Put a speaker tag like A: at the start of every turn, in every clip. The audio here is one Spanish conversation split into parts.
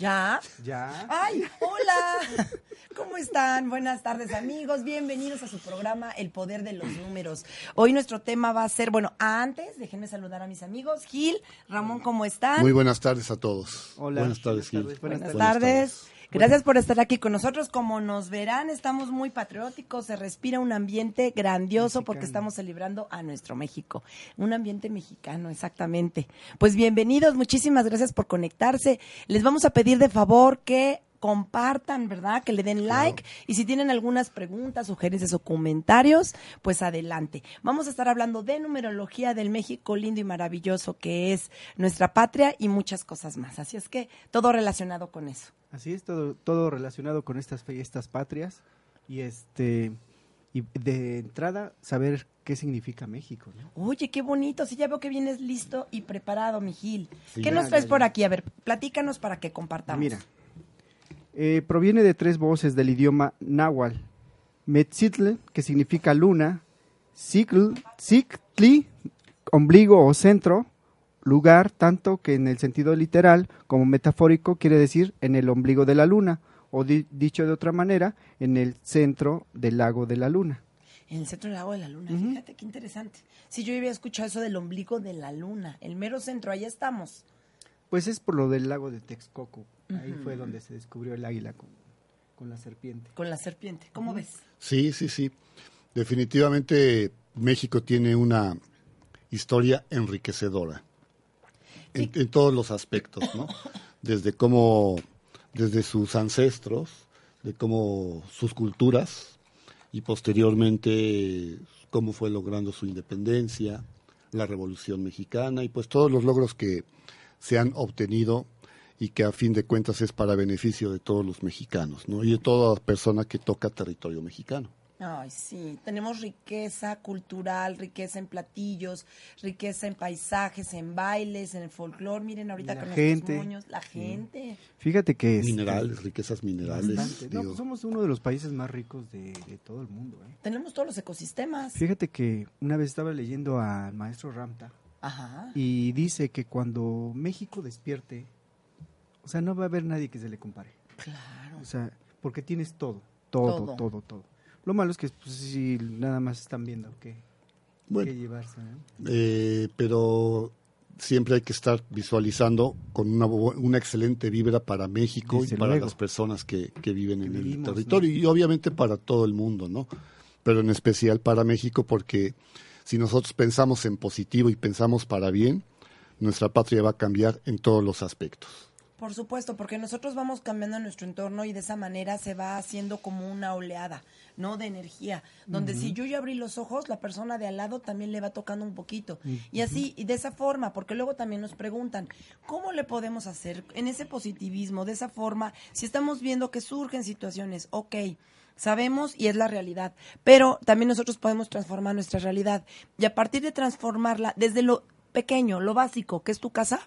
A: ¿Ya?
B: ¿Ya? ¡Ay, hola! ¿Cómo están? Buenas tardes, amigos. Bienvenidos a su programa El Poder de los Números. Hoy nuestro tema va a ser, bueno, antes, déjenme saludar a mis amigos. Gil, Ramón, ¿cómo están?
A: Muy buenas tardes a todos.
C: Hola.
A: Buenas tardes, Gil.
C: Buenas
B: Buenas
C: tardes.
B: tardes. Gracias por estar aquí con nosotros. Como nos verán, estamos muy patrióticos, se respira un ambiente grandioso porque estamos celebrando a nuestro México. Un ambiente mexicano, exactamente. Pues bienvenidos, muchísimas gracias por conectarse. Les vamos a pedir de favor que compartan, ¿verdad? Que le den like y si tienen algunas preguntas, sugerencias o comentarios, pues adelante. Vamos a estar hablando de numerología del México lindo y maravilloso que es nuestra patria y muchas cosas más. Así es que todo relacionado con eso.
C: Así es, todo, todo relacionado con estas fiestas patrias. Y este y de entrada, saber qué significa México, ¿no?
B: Oye, qué bonito. Sí, ya veo que vienes listo y preparado, mi Gil.
A: Sí,
B: ¿Qué
A: ya,
B: nos
C: ya,
B: traes
C: ya.
B: por aquí? A ver, platícanos para que compartamos.
C: Mira, eh, proviene de tres voces del idioma náhuatl. Metzitl, que significa luna, Zicl, Zictli, ombligo o centro, lugar, tanto que en el sentido literal como metafórico quiere decir en el ombligo de la luna, o di- dicho de otra manera, en el centro del lago de la luna.
B: En el centro del lago de la luna. Fíjate qué interesante. Sí, yo había escuchado eso del ombligo de la luna. El mero centro, ahí estamos.
C: Pues es por lo del lago de Texcoco. Ahí fue donde se descubrió el águila con, con la serpiente.
B: Con la serpiente. ¿Cómo ves?
A: Sí, sí, sí. Definitivamente México tiene una historia enriquecedora en, en todos los aspectos, ¿no? Desde cómo, desde sus ancestros, de cómo sus culturas y posteriormente cómo fue logrando su independencia, la Revolución Mexicana y pues todos los logros que se han obtenido y que a fin de cuentas es para beneficio de todos los mexicanos, ¿no? Y de toda persona que toca territorio mexicano.
B: Ay, sí. Tenemos riqueza cultural, riqueza en platillos, riqueza en paisajes, en bailes, en el folclore. Miren ahorita
C: La
B: con
C: gente.
B: moños. La gente.
C: Fíjate que es
A: Minerales, riquezas minerales.
C: No, pues somos uno de los países más ricos de, de todo el mundo. ¿eh?
B: Tenemos todos los ecosistemas.
C: Fíjate que una vez estaba leyendo al maestro Ramta
B: Ajá.
C: y dice que cuando México despierte, o sea, no va a haber nadie que se le compare.
B: Claro.
C: O sea, porque tienes todo, todo,
B: Todo.
C: todo, todo. Lo malo es que pues, si nada más están viendo qué,
A: Bueno.
C: qué llevarse. ¿no?
A: Eh, pero siempre hay que estar visualizando con una, una excelente vibra para México
C: Desde
A: y para
C: luego.
A: las personas que, que viven
C: Que
A: en
C: vivimos,
A: el territorio
C: ¿no?
A: y obviamente para todo el mundo, ¿no? Pero en especial para México porque si nosotros pensamos en positivo y pensamos para bien, nuestra patria va a cambiar en todos los aspectos.
B: Por supuesto, porque nosotros vamos cambiando nuestro entorno y de esa manera se va haciendo como una oleada, ¿no? De energía, donde si yo ya abrí los ojos, la persona de al lado también le va tocando un poquito. Y así, y de esa forma, porque luego también nos preguntan, ¿cómo le podemos hacer en ese positivismo, de esa forma, si estamos viendo que surgen situaciones, ok, sabemos y es la realidad, pero también nosotros podemos transformar nuestra realidad y a partir de transformarla desde lo pequeño, lo básico, que es tu casa,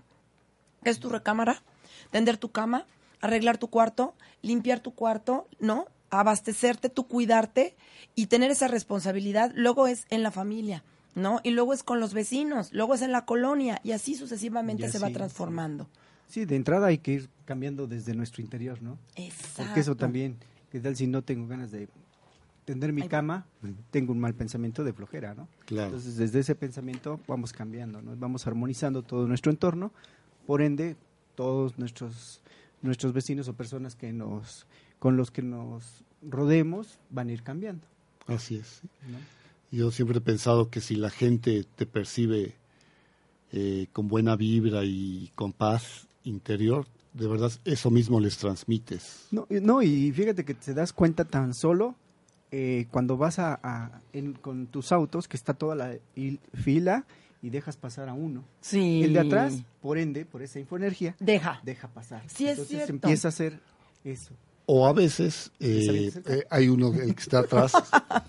B: que es tu recámara, tender tu cama, arreglar tu cuarto, limpiar tu cuarto, ¿no? Abastecerte, tú cuidarte y tener esa responsabilidad. Luego es en la familia, ¿no? Y luego es con los vecinos, luego es en la colonia y así sucesivamente
C: Y
B: se va transformando.
C: Sí, de entrada hay que ir cambiando desde nuestro interior, ¿no?
B: Exacto.
C: Porque eso también, ¿qué tal si no tengo ganas de tender mi cama? Tengo un mal pensamiento de flojera, ¿no?
A: Claro.
C: Entonces, desde ese pensamiento vamos cambiando, ¿no? Vamos armonizando todo nuestro entorno, por ende, todos nuestros nuestros vecinos o personas que nos con los que nos rodemos van a ir cambiando,
A: Así es.
C: ¿no?
A: Yo siempre he pensado que si la gente te percibe eh, con buena vibra y con paz interior, de verdad eso mismo les transmites.
C: No, y- no, y fíjate que te das cuenta tan solo eh, cuando vas a, a- en- con tus autos, que está toda la hil- fila y dejas pasar a uno.
B: Sí.
C: El de atrás, por ende, por esa infoenergía,
B: Deja.
C: deja pasar.
B: Sí, es
C: Entonces
B: cierto.
C: empieza a hacer eso.
A: O a veces eh, eh, hay uno, el que está atrás, a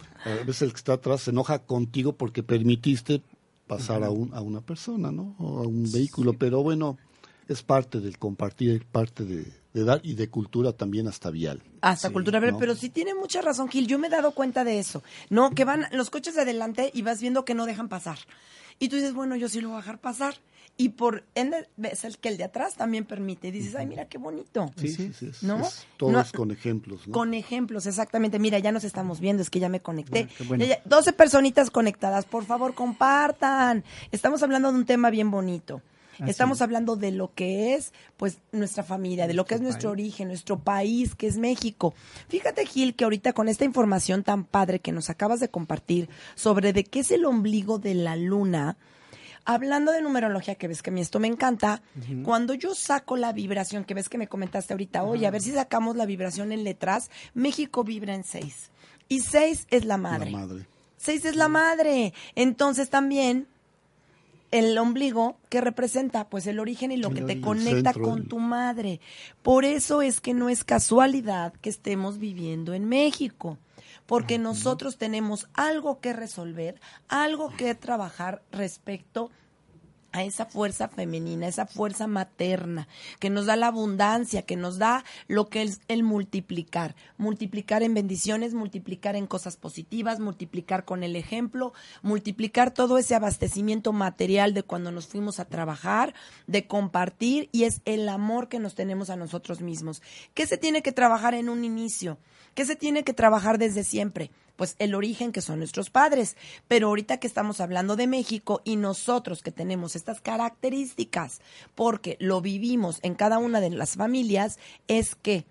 A: veces el que está atrás se enoja contigo porque permitiste pasar a, un, a una persona, ¿no? O a un vehículo, pero bueno, es parte del compartir, es parte de, de dar y de cultura también hasta vial.
B: Hasta
C: Sí,
B: cultura
A: ¿no?
B: pero sí tiene mucha razón, Gil. Yo me he dado cuenta de eso. No, que van los coches de adelante y vas viendo que no dejan pasar. Y tú dices, bueno, yo sí lo voy a dejar pasar. Y por ende, ves el que el de atrás también permite. Y dices, ay, mira qué bonito.
C: Sí, sí.
A: es,
B: ¿No?
A: es- todo
B: No-
A: es con ejemplos, ¿no?
B: Con ejemplos, exactamente. Mira, ya nos estamos viendo, es que ya me conecté.
C: Bueno, qué bueno.
B: Ya- ya- 12 personitas conectadas, por favor, compartan. Estamos hablando de un tema bien bonito.
C: Así
B: Estamos
C: es.
B: hablando de lo que es, pues, nuestra familia, de lo que es nuestro
C: país.
B: origen, nuestro país, que es México. Fíjate, Gil, que ahorita con esta información tan padre que nos acabas de compartir sobre de qué es el ombligo de la luna, Hablando de numerología, que ves que a mí esto me encanta, cuando yo saco la vibración, que ves que me comentaste ahorita, oye, a ver si sacamos la vibración en letras, México vibra en seis. Y seis es la madre.
A: La madre.
B: Seis es la madre. Entonces también el ombligo, ¿qué representa? Pues el origen y lo
C: El
B: que te conecta
A: Centro,
B: con
A: el-
B: tu madre. Por eso es que no es casualidad que estemos viviendo en México. Porque nosotros tenemos algo que resolver, algo que trabajar respecto a esa fuerza femenina, esa fuerza materna, que nos da la abundancia, que nos da lo que es el multiplicar. Multiplicar en bendiciones, multiplicar en cosas positivas, multiplicar con el ejemplo, multiplicar todo ese abastecimiento material de cuando nos fuimos a trabajar, de compartir, y es el amor que nos tenemos a nosotros mismos. ¿Qué se tiene que trabajar en un inicio? ¿Qué se tiene que trabajar desde siempre? Pues el origen que son nuestros padres. Pero ahorita que estamos hablando de México y nosotros que tenemos estas características, porque lo vivimos en cada una de las familias, es que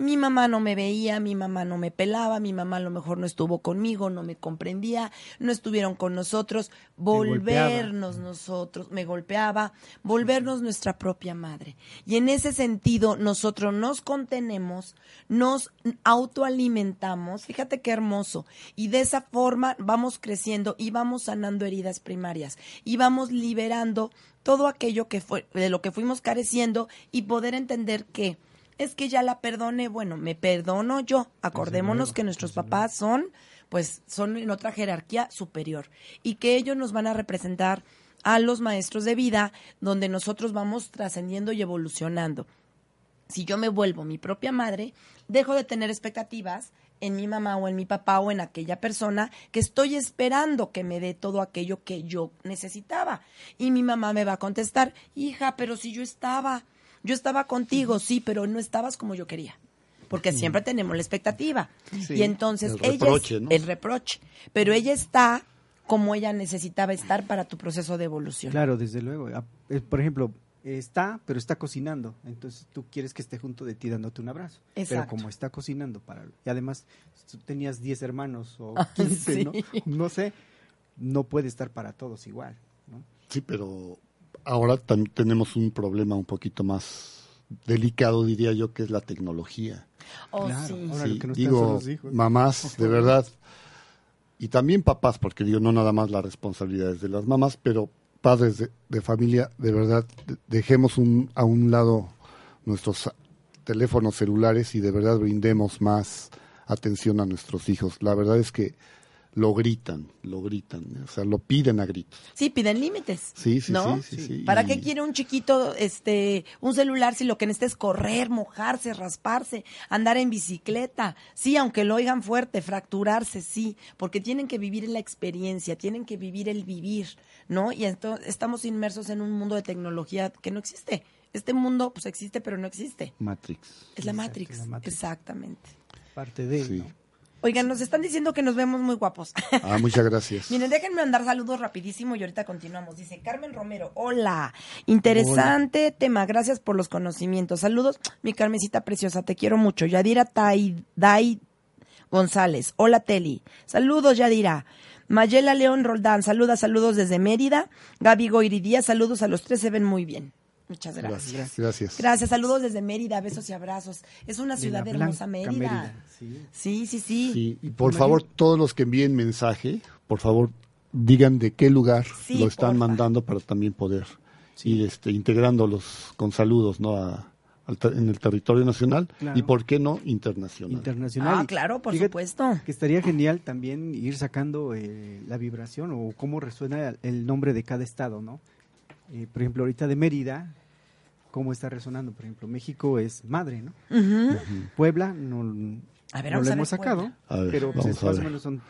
B: mi mamá no me veía, mi mamá no me pelaba, mi mamá a lo mejor no estuvo conmigo, no me comprendía, no estuvieron con nosotros, volvernos nosotros, me golpeaba, volvernos nuestra propia madre. Y en ese sentido nosotros nos contenemos, nos autoalimentamos, fíjate qué hermoso, y de esa forma vamos creciendo y vamos sanando heridas primarias. Y vamos liberando todo aquello que fue de lo que fuimos careciendo y poder entender que es que ya la perdoné, bueno, me perdono yo. Acordémonos que nuestros papás son, pues, son en otra jerarquía superior y que ellos nos van a representar a los maestros de vida, donde nosotros vamos trascendiendo y evolucionando. Si yo me vuelvo mi propia madre, dejo de tener expectativas en mi mamá o en mi papá o en aquella persona que estoy esperando que me dé todo aquello que yo necesitaba. Y mi mamá me va a contestar, hija, pero si yo estaba, yo estaba contigo, sí, pero no estabas como yo quería. Porque siempre tenemos la expectativa.
C: Sí.
B: Y entonces
A: El
B: ella es-
A: reproche, ¿no?
B: el reproche. Pero ella está como ella necesitaba estar para tu proceso de evolución.
C: Claro, desde luego. Eh, Por ejemplo, está, pero está cocinando. Entonces tú quieres que esté junto de ti dándote un abrazo.
B: Exacto.
C: Pero como está cocinando para... Y además tú tenías 10 hermanos o
B: Ah,
C: 15, ¿no?
B: sí.
C: No sé. No puede estar para todos igual, ¿no?
A: Sí, pero ahora también tenemos un problema un poquito más delicado, diría yo, que es la tecnología.
B: Oh,
C: Claro,
B: sí.
C: ahora
A: Sí,
C: lo que no están son
A: digo,
C: los hijos.
A: mamás, de verdad, y también papás, porque digo, no nada más la responsabilidad es de las mamás, pero padres de, de familia, de verdad, de- dejemos un, a un lado nuestros teléfonos celulares y de verdad brindemos más atención a nuestros hijos. La verdad es que lo gritan, lo gritan, o sea, lo piden a gritos.
B: Sí, piden límites.
A: Sí, sí,
B: ¿no?
A: sí, sí, sí.
B: ¿Para
A: Y-
B: qué quiere un chiquito este un celular si lo que necesita es correr, mojarse, rasparse, andar en bicicleta? Sí, aunque lo oigan fuerte, fracturarse, sí, porque tienen que vivir la experiencia, tienen que vivir el vivir, ¿no? Y entonces estamos inmersos en un mundo de tecnología que no existe. Este mundo pues existe pero no existe.
A: Matrix.
B: Es la
C: Exacto,
B: Matrix.
C: la Matrix.
B: Exactamente.
C: Parte de,
A: Sí.
C: ¿no?
B: Oigan, nos están diciendo que nos vemos muy guapos.
A: Ah, muchas gracias.
B: Miren, déjenme mandar saludos rapidísimo y ahorita continuamos. Dice Carmen Romero, hola, interesante tema, gracias por los conocimientos. Saludos, mi Carmencita preciosa, te quiero mucho. Yadira Tai, Dai González, hola Teli. Saludos, Yadira. Mayela León Roldán, saluda, saludos desde Mérida. Gaby Goiridía, saludos a los tres, se ven muy bien. Muchas gracias.
A: Gracias. Gracias.
B: Gracias, saludos desde Mérida, besos y abrazos. Es una ciudad hermosa, Mérida.
C: sí.
B: Sí, sí, sí.
A: Sí, y por favor, todos los que envíen mensaje, por favor, digan de qué lugar
B: Sí,
A: lo están
B: porfa.
A: mandando para también poder ir este, integrándolos con saludos ¿no? A- en el territorio nacional
C: Claro.
A: y, ¿por qué no, internacional?
C: internacional.
B: Ah, claro, por
C: fíjate
B: supuesto.
C: Que estaría genial también ir sacando eh, la vibración o cómo resuena el nombre de cada estado, ¿no? Eh, por ejemplo, ahorita de Mérida, cómo está resonando. Por ejemplo, México es madre, ¿no?
B: Ujú.
C: Puebla no,
B: A ver,
C: no lo
B: a
C: hemos
B: ver
C: sacado,
B: Puebla.
A: A ver,
C: pero pues, más o menos son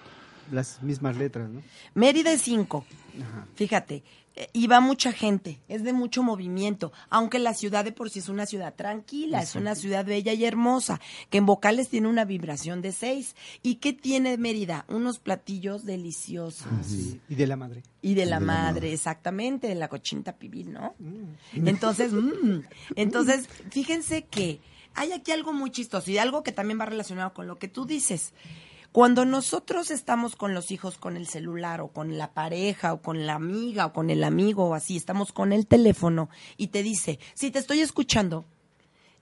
C: las mismas letras, ¿no?
B: Mérida es 5.
C: Ajá.
B: Fíjate, y va mucha gente, es de mucho movimiento, aunque la ciudad de por sí es una ciudad tranquila, es una ciudad bella y hermosa, que en vocales tiene una vibración de 6. ¿Y qué tiene Mérida? Unos platillos deliciosos.
C: Sí, Y de la madre.
B: Y de la
A: De la
B: madre, exactamente, de la cochinta pibil, ¿no? Entonces, mm, entonces, fíjense que hay aquí algo muy chistoso y algo que también va relacionado con lo que tú dices. Cuando nosotros estamos con los hijos con el celular o con la pareja o con la amiga o con el amigo o así, estamos con el teléfono y te dice, si te estoy escuchando,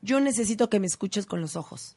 B: yo necesito que me escuches con los ojos.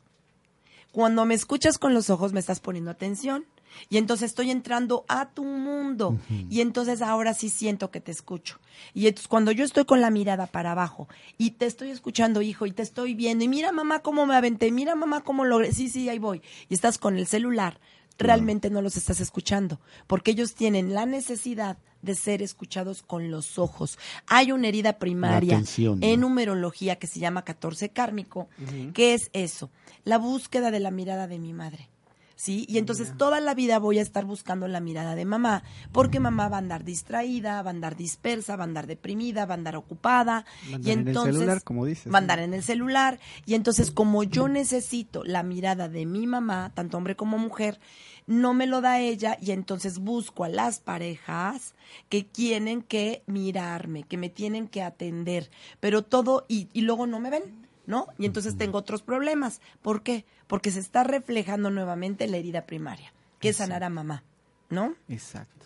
B: Cuando me escuchas con los ojos me estás poniendo atención y entonces estoy entrando a tu mundo y entonces ahora sí siento que te escucho. Y entonces cuando yo estoy con la mirada para abajo y te estoy escuchando, hijo, y te estoy viendo y mira mamá cómo me aventé, mira mamá cómo logré, sí, sí, ahí voy. Y estás con el celular, realmente no los estás escuchando, porque ellos tienen la necesidad de ser escuchados con los ojos. Hay una herida primaria
A: atención, ¿no?
B: en numerología que se llama 14 kármico, que es eso, la búsqueda de la mirada de mi madre. ¿Sí? Y entonces toda la vida voy a estar buscando la mirada de mamá, porque mamá va a andar distraída, va a andar dispersa, va a andar deprimida, va a andar ocupada.
C: Va a andar
B: y
C: en el
B: entonces,
C: celular, como dices,
B: Va a andar en el celular. Y entonces, como yo necesito la mirada de mi mamá, tanto hombre como mujer, no me lo da ella y entonces busco a las parejas que tienen que mirarme, que me tienen que atender, pero todo y, y luego no me ven, ¿no? Y entonces tengo otros problemas. ¿Por qué? Porque se está reflejando nuevamente la herida primaria, que es sanar a mamá, ¿no?
C: Exacto.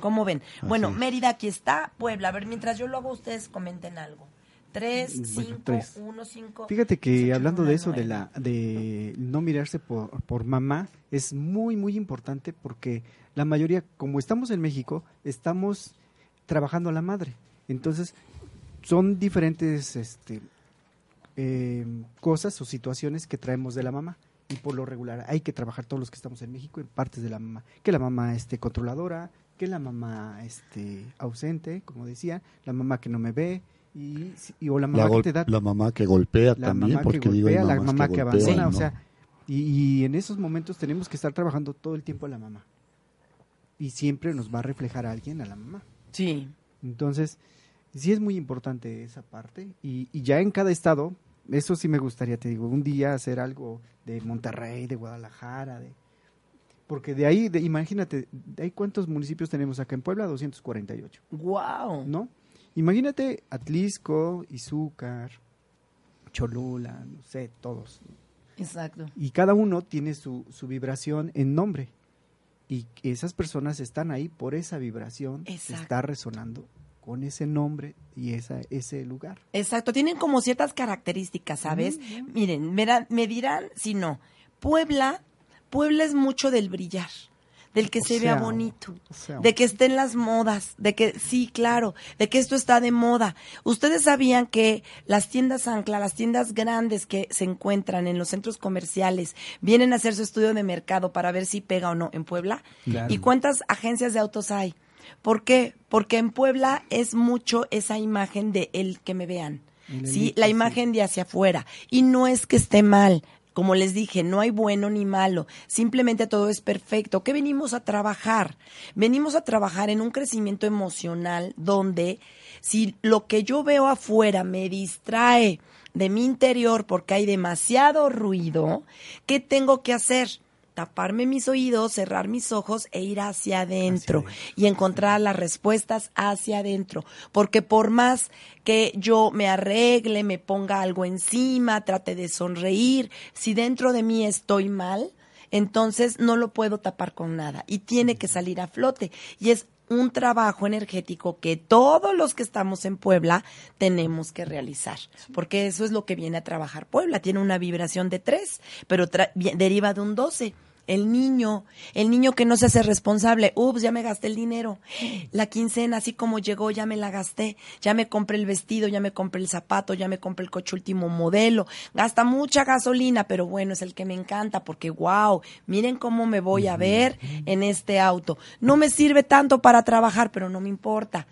B: ¿Cómo ven? Bueno. Mérida aquí está, Puebla. A ver, mientras yo lo hago, ustedes comenten algo. Tres,
C: Bueno,
B: cinco,
C: tres.
B: uno, cinco.
C: Fíjate que
B: ocho,
C: hablando de
B: nueve,
C: eso, de la de no mirarse por, por mamá, es muy, muy importante porque la mayoría, como estamos en México, estamos trabajando a la madre. Entonces, son diferentes este, eh, cosas o situaciones que traemos de la mamá. Y por lo regular hay que trabajar todos los que estamos en México en partes de la mamá. Que la mamá esté controladora, que la mamá esté ausente, como decía, la mamá que no me ve, y, y- o la mamá
A: La,
C: que te da
A: la mamá que golpea
C: la
A: también,
C: mamá
A: porque
C: que
A: digo,
C: golpea, la
A: mamás
C: mamá que,
A: golpean,
C: abandona, o sea, y, y en esos momentos tenemos que estar trabajando todo el tiempo a la mamá. Y siempre nos va a reflejar a alguien a la mamá.
B: Sí.
C: Entonces, sí es muy importante esa parte. Y, y ya en cada estado, eso sí me gustaría, te digo, un día hacer algo de Monterrey, de Guadalajara, de... Porque de ahí, de, imagínate, de ahí cuántos municipios tenemos acá en Puebla, 248.
B: Wow.
C: ¿no? Imagínate Atlisco, Izúcar, Cholula, no sé, todos.
B: Exacto.
C: Y cada uno tiene su, su vibración en nombre. Y esas personas están ahí por esa vibración que
B: Exacto.
C: está resonando con ese nombre y esa, ese lugar.
B: Exacto. Tienen como ciertas características, ¿sabes? Miren, verán- me dirán si no. Puebla, Puebla es mucho del brillar, del que
C: O
B: se vea bonito,
C: o sea,
B: de que esté en las modas, de que, sí, claro, de que esto está de moda. Ustedes sabían que las tiendas ancla, las tiendas grandes que se encuentran en los centros comerciales, vienen a hacer su estudio de mercado para ver si pega o no en Puebla.
C: Claro.
B: ¿Y cuántas agencias de autos hay? ¿Por qué? Porque en Puebla es mucho esa imagen de el que me vean.
C: El
B: Sí, la
C: sí.
B: imagen de hacia afuera. Y no es que esté mal. Como les dije, no hay bueno ni malo, simplemente todo es perfecto. ¿Qué venimos a trabajar? Venimos a trabajar en un crecimiento emocional donde si lo que yo veo afuera me distrae de mi interior porque hay demasiado ruido, ¿qué tengo que hacer? Taparme mis oídos, cerrar mis ojos e ir hacia adentro y encontrar las respuestas hacia adentro. Porque por más que yo me arregle, me ponga algo encima, trate de sonreír, si dentro de mí estoy mal, entonces no lo puedo tapar con nada y tiene que salir a flote. Y es un trabajo energético que todos los que estamos en Puebla tenemos que realizar, porque eso es lo que viene a trabajar Puebla. Tiene una vibración de tres, pero deriva de un doce el niño, el niño que no se hace responsable, ups, ya me gasté el dinero, la quincena así como llegó, ya me la gasté, ya me compré el vestido, ya me compré el zapato, ya me compré el coche último modelo, gasta mucha gasolina, pero bueno, es el que me encanta porque wow, miren cómo me voy a ver en este auto. No me sirve tanto para trabajar, pero no me importa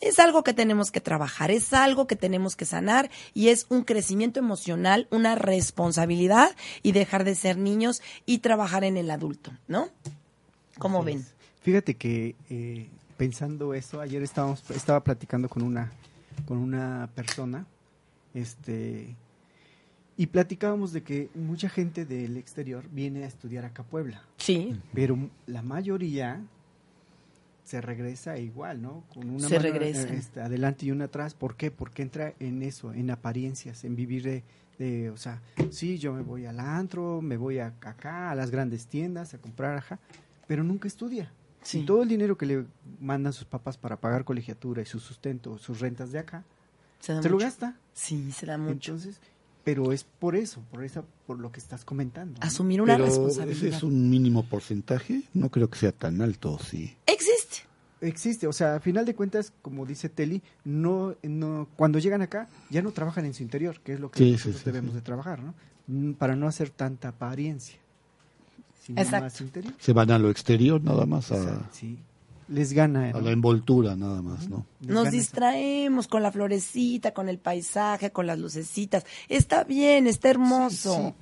B: es algo que tenemos que trabajar, es algo que tenemos que sanar y es un crecimiento emocional, una responsabilidad y dejar de ser niños y trabajar en el adulto, ¿no? ¿Cómo ven?
C: Fíjate que eh, pensando eso, ayer estábamos, estaba platicando con una, con una persona, este, y platicábamos de que mucha gente del exterior viene a estudiar acá a Puebla.
B: Sí.
C: Pero la mayoría se regresa igual, ¿no? Con una
B: se regresa.
C: Este, adelante y una atrás. ¿Por qué? Porque entra en eso, en apariencias, en vivir de, o sea, sí, yo me voy al antro, me voy a, acá, a las grandes tiendas, a comprar, ajá, pero nunca estudia. Y todo el dinero que le mandan sus papás para pagar colegiatura y su sustento, sus rentas de acá, se, lo gasta.
B: Sí, se da mucho.
C: Entonces, pero es por eso, por esa, por lo que estás comentando.
B: Asumir una responsabilidad.
A: Ese es un mínimo porcentaje, no creo que sea tan alto, sí.
B: Existe.
C: Existe, o sea, a final de cuentas, como dice Teli, no, no, cuando llegan acá ya no trabajan en su interior, que es lo que nosotros debemos de trabajar, ¿no? Mm, para no hacer tanta apariencia.
B: Sino Más
A: interior. Se van a lo exterior nada más a...
C: sí les gana.
A: A la envoltura nada más, ¿no?
B: Nos distraemos con la florecita, con el paisaje, con las lucecitas. Está bien, está hermoso.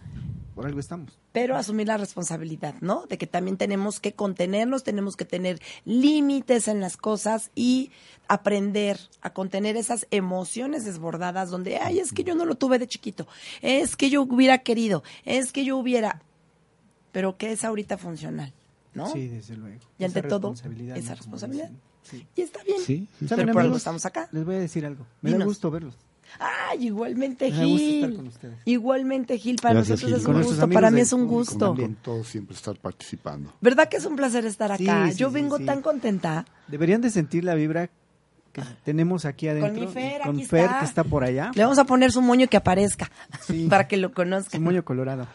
C: Por algo estamos.
B: Pero asumir la responsabilidad, ¿no? De que también tenemos que contenernos, tenemos que tener límites en las cosas y aprender a contener esas emociones desbordadas donde, ay, es que yo no lo tuve de chiquito, es que yo hubiera querido, es que yo hubiera, pero ¿qué es ahorita funcional?
C: Sí, desde luego.
B: Y ante todo, esa responsabilidad. Y está bien. Sí, Pero por algo estamos acá.
C: Les voy a decir algo. Me da gusto verlos.
B: Ay, igualmente Gil. Igualmente Gil, para nosotros es un gusto, para mí es un gusto.
A: Con todos siempre estar participando.
B: ¿Verdad que es un placer estar acá? Yo vengo tan contenta.
C: Deberían de sentir la vibra tenemos aquí adentro.
B: Con mi Fer,
C: con Fer que está por allá.
B: Le vamos a poner su moño que aparezca, para que lo conozcan.
C: Su moño colorado.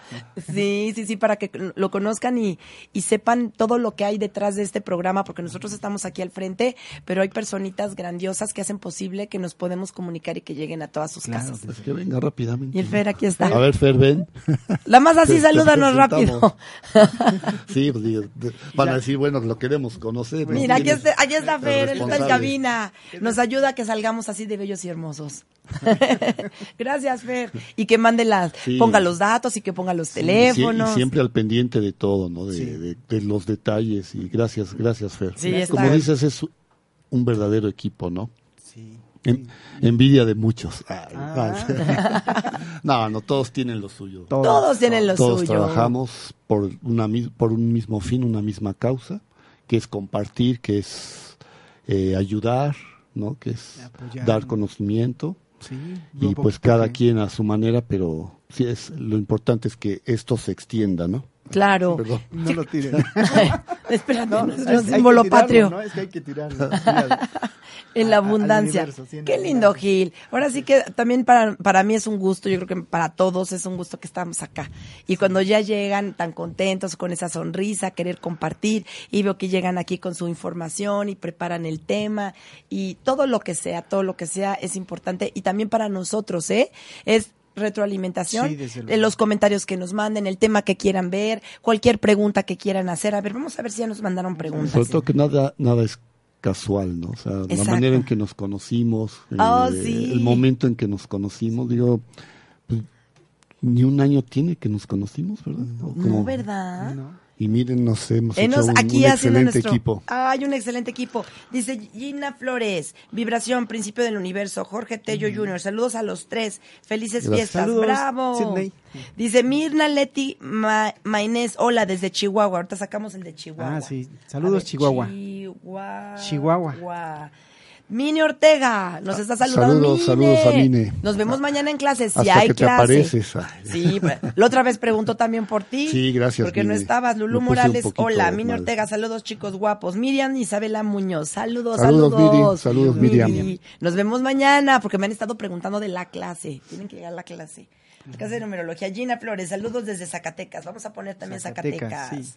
B: Sí, sí, sí, para que lo conozcan y, y sepan todo lo que hay detrás de este programa, porque nosotros estamos aquí al frente, pero hay personitas grandiosas que hacen posible que nos podemos comunicar y que lleguen a todas sus casas.
A: Pues que venga rápidamente.
B: Y el Fer aquí está.
A: A ver, Fer, ven.
B: La más así, salúdanos rápido.
A: sí, pues, van a decir, bueno, lo queremos conocer.
B: Mira, aquí está, aquí está Fer, él está en cabina nos ayuda a que salgamos así de bellos y hermosos. Gracias, Fer. Y que mande las, ponga los datos y que ponga los teléfonos.
A: y siempre al pendiente de todo, ¿no? De, los detalles. Y gracias, gracias, Fer. Como dices, es un verdadero equipo, ¿no? Sí. envidia de muchos. Ah. no, no, todos tienen lo suyo.
B: Todos, tienen lo
A: suyo.
B: Todos
A: trabajamos por, una, por un mismo fin, una misma causa, que es compartir, que es eh, ayudar, ¿no? Que es dar conocimiento. y pues cada quien a su manera, pero sí es lo importante es que esto se extienda, ¿no?
B: Claro.
C: No lo tiren.
B: Espérate, no, es un símbolo patrio.
C: ¿no? Es que hay que tirarlo.
B: en la abundancia. Qué lindo, Gil. Ahora sí que también para, para mí es un gusto, yo creo que para todos es un gusto que estamos acá. Y cuando ya llegan tan contentos, con esa sonrisa, querer compartir, y veo que llegan aquí con su información y preparan el tema, y todo lo que sea, todo lo que sea es importante. Y también para nosotros, ¿eh? Es retroalimentación, en los comentarios que nos manden, el tema que quieran ver, cualquier pregunta que quieran hacer. A ver, vamos a ver si ya nos mandaron preguntas.
A: Sobre todo que nada, nada es casual, ¿no? O sea, la manera en que nos conocimos,
B: oh,
A: el momento en que nos conocimos, digo, pues, ni un año tiene que nos conocimos, ¿verdad? O
B: No, ¿verdad?
A: Y miren, nos hemos
B: Enos
A: hecho un,
B: aquí
A: un excelente
B: nuestro...
A: equipo.
B: Ay, un excelente equipo. Dice Gina Flores, vibración, principio del universo. Jorge Tello Jr., saludos a los tres. Felices
A: Gracias.
B: fiestas.
C: Saludos,
B: Bravo.
C: Sydney.
B: Dice Mirna Leti Ma Maynés, hola, desde Chihuahua. Ahorita sacamos el de Chihuahua.
C: Ah, sí. Saludos,
B: ver,
C: Chihuahua.
B: Chihuahua.
C: Chihuahua.
B: Mini Ortega, nos está saludando.
A: Saludos,
B: Mine.
A: saludos a Mine.
B: Nos vemos mañana en clase, si
A: Hasta
B: hay
A: que te
B: clase.
A: apareces.
B: Sí, pero la otra vez preguntó también por ti.
A: Sí, gracias,
B: Porque no
A: Mine.
B: estabas. Lulú Morales, hola. Mini
A: mal.
B: Ortega, saludos chicos guapos. Miriam Isabela Muñoz, saludos,
A: Saludos,
B: saludos.
A: Miri. Saludos, Miriam.
B: Miri. Nos vemos mañana, porque me han estado preguntando de la clase. Tienen que llegar a la clase. La clase de numerología. Gina Flores, saludos desde Zacatecas. Vamos a poner también
C: Zacatecas,
B: Zacatecas.
C: sí.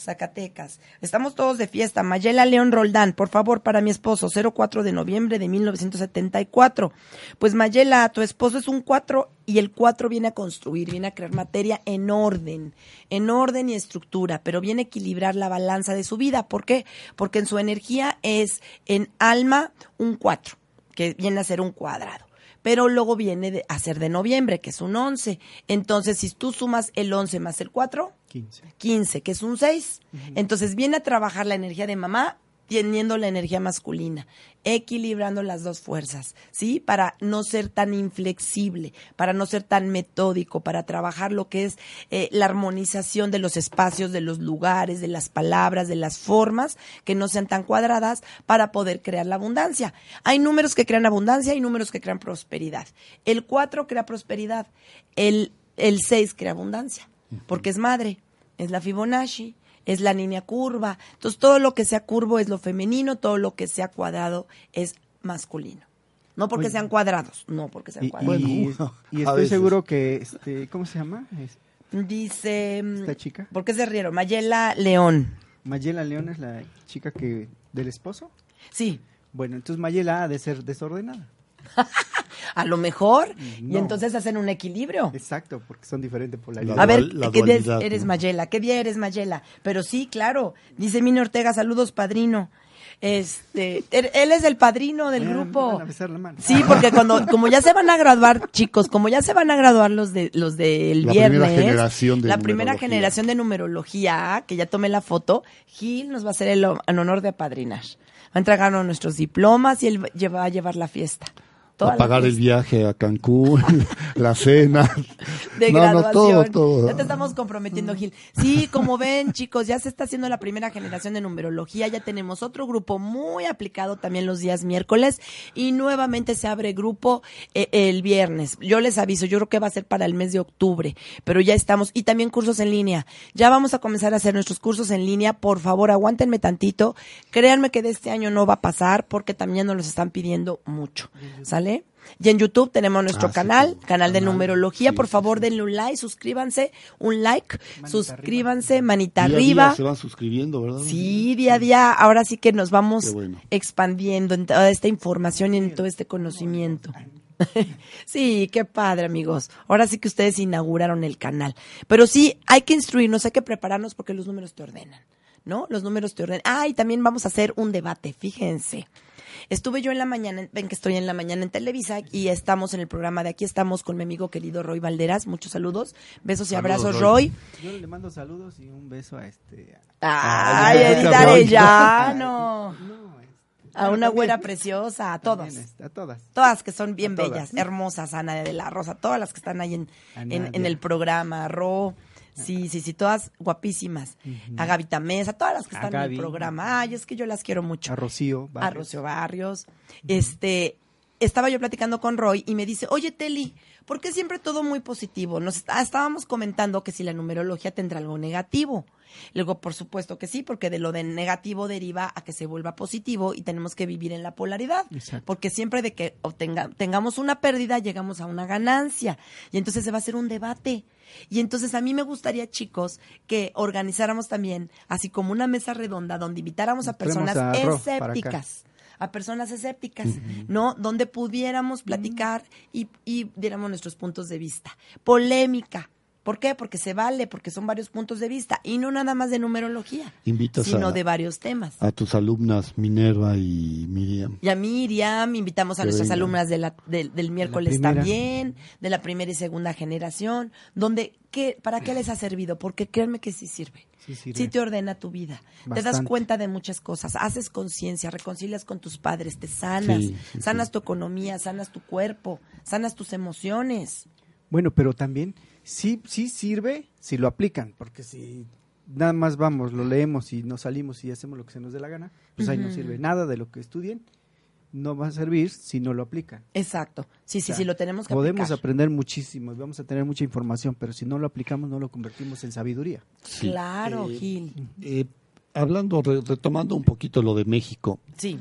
B: Zacatecas. Estamos todos de fiesta. Mayela León Roldán, por favor, para mi esposo, 04 de noviembre de 1974. Pues Mayela, tu esposo es un 4 y el 4 viene a construir, viene a crear materia en orden, en orden y estructura, pero viene a equilibrar la balanza de su vida. ¿Por qué? Porque en su energía es en alma un 4, que viene a ser un cuadrado pero luego viene de, a ser de noviembre, que es un 11. Entonces, si tú sumas el 11 más el 4,
C: 15.
B: 15, que es un 6. Entonces viene a trabajar la energía de mamá teniendo la energía masculina, equilibrando las dos fuerzas, ¿sí? Para no ser tan inflexible, para no ser tan metódico, para trabajar lo que es eh, la armonización de los espacios, de los lugares, de las palabras, de las formas, que no sean tan cuadradas para poder crear la abundancia. Hay números que crean abundancia y números que crean prosperidad. El 4 crea prosperidad, el, el 6 crea abundancia, porque es madre, es la Fibonacci, es la línea curva. Entonces, todo lo que sea curvo es lo femenino, todo lo que sea cuadrado es masculino. No porque
C: Oye.
B: sean cuadrados, no porque sean
C: Y,
B: cuadrados.
C: y-
A: Bueno,
C: y estoy seguro que, este, ¿cómo se llama? Es-
B: Dice.
C: ¿Esta chica?
B: ¿Por qué se rieron? Mayela León.
C: Mayela León es la chica que del esposo.
B: Sí,
C: Bueno, entonces Mayela ha de ser desordenada.
B: a lo mejor. Y entonces hacen un equilibrio.
C: Exacto, porque son diferentes
A: La
C: polaridades.
B: A ver,
A: la
B: ¿qué día eres
A: ¿no?
B: Mayela? ¿Qué día eres Mayela? Pero sí, claro. Dice Mini Ortega, saludos, padrino. Este, él él es el padrino del grupo.
C: van a besar la mano.
B: Sí, porque cuando, como ya se van a graduar, chicos, como ya se van a graduar los de los del viernes,
A: primera generación de
B: la primera generación de numerología, que ya tomé la foto, Gil nos va a hacer el honor de apadrinar. Va a entregarnos nuestros diplomas y él va a llevar la fiesta. Toda
A: pagar el viaje a Cancún, la cena.
B: de
A: no,
B: graduación.
A: no, todo, todo.
B: Ya te estamos comprometiendo, Gil. Sí, como ven, chicos, ya se está haciendo la primera generación de numerología. Ya tenemos otro grupo muy aplicado también los días miércoles. Y nuevamente se abre grupo eh, el viernes. Yo les aviso, yo creo que va a ser para el mes de octubre. Pero ya estamos. Y también cursos en línea. Ya vamos a comenzar a hacer nuestros cursos en línea. Por favor, aguántenme tantito. Créanme que de este año no va a pasar porque también nos los están pidiendo mucho. ¿Sale? Y en YouTube tenemos nuestro
A: Ah,
B: canal,
A: sí.
B: canal de numerología.
A: Sí,
B: Por favor,
A: sí.
B: denle un like, suscríbanse, un like,
C: Manita
B: suscríbanse, manita
A: Día a día
B: arriba.
A: se van suscribiendo, ¿verdad?
B: Sí, día a día, ahora sí que nos vamos
A: bueno.
B: expandiendo en toda esta información y en todo este conocimiento. sí, qué padre, amigos. Ahora sí que ustedes inauguraron el canal. Pero sí, hay que instruirnos, hay que prepararnos porque los números te ordenan, ¿no? Los números te ordenan. Ah, y también vamos a hacer un debate, fíjense. Estuve yo en la mañana, ven que estoy en la mañana en Televisa y estamos en el programa de aquí, estamos con mi amigo querido Roy Valderas. Muchos saludos, besos y
A: Saludos,
B: abrazos,
A: Roy.
B: Roy.
C: Yo le mando saludos y un beso a este.
B: Ay,
A: Ay,
B: Edith. Arellano.
C: No, este,
B: A una güera preciosa, a todas.
C: a todas.
B: Todas que son bien bellas, hermosas, Ana de la Rosa, todas las que están ahí en, en, el programa, Ro, sí, sí, sí, todas guapísimas. A Gavita Mesa, todas las que
C: A
B: están en el programa. Ay, es que yo las quiero mucho.
C: A Rocío.
B: A
C: Barrios.
B: Rocío Barrios. Este, estaba yo platicando con Roy y me dice, oye Teli, ¿por qué siempre todo muy positivo? Nos está- estábamos comentando que si la numerología tendrá algo negativo. Luego, por supuesto que sí, porque de lo de negativo deriva a que se vuelva positivo y tenemos que vivir en la polaridad.
C: Exacto.
B: Porque siempre de que obtenga- tengamos una pérdida, llegamos a una ganancia. Y entonces se va a hacer un debate. Y entonces a mí me gustaría, chicos, que organizáramos también, así como una mesa redonda, donde invitáramos a personas
C: a
B: escépticas a personas escépticas, ¿no? Donde pudiéramos platicar y, y diéramos nuestros puntos de vista. Polémica, ¿Por qué? Porque se vale, porque son varios puntos de vista y no nada más de numerología,
A: Invitas
B: sino
A: a,
B: de varios temas.
A: a tus alumnas Minerva y Miriam.
B: Y a Miriam, invitamos a
A: Que
B: nuestras alumnas de la- del- del miércoles también, de la primera y segunda generación, donde, ¿qué, ¿para qué les ha servido? Porque créanme que sí sirve.
C: Sí sirve.
B: Sí te ordena tu vida. Te das cuenta de muchas cosas, haces conciencia, reconcilias con tus padres, te sanas,
A: Sí, sí,
B: sanas tu economía, sanas tu cuerpo, sanas tus emociones.
C: Bueno, pero también sí, sí sirve si lo aplican, porque si nada más vamos, lo leemos y nos salimos y hacemos lo que se nos dé la gana, pues ahí no sirve nada de lo que estudien, no va a servir si no lo aplican.
B: Exacto. Sí, sí,
C: O sea,
B: sí, lo tenemos que
C: Podemos
B: aplicar.
C: aprender muchísimo, vamos a tener mucha información, pero si no lo aplicamos no lo convertimos en sabiduría.
A: Sí.
B: Claro,
A: Eh,
B: Gil.
A: eh, hablando, re- retomando un poquito lo de México.
B: Sí.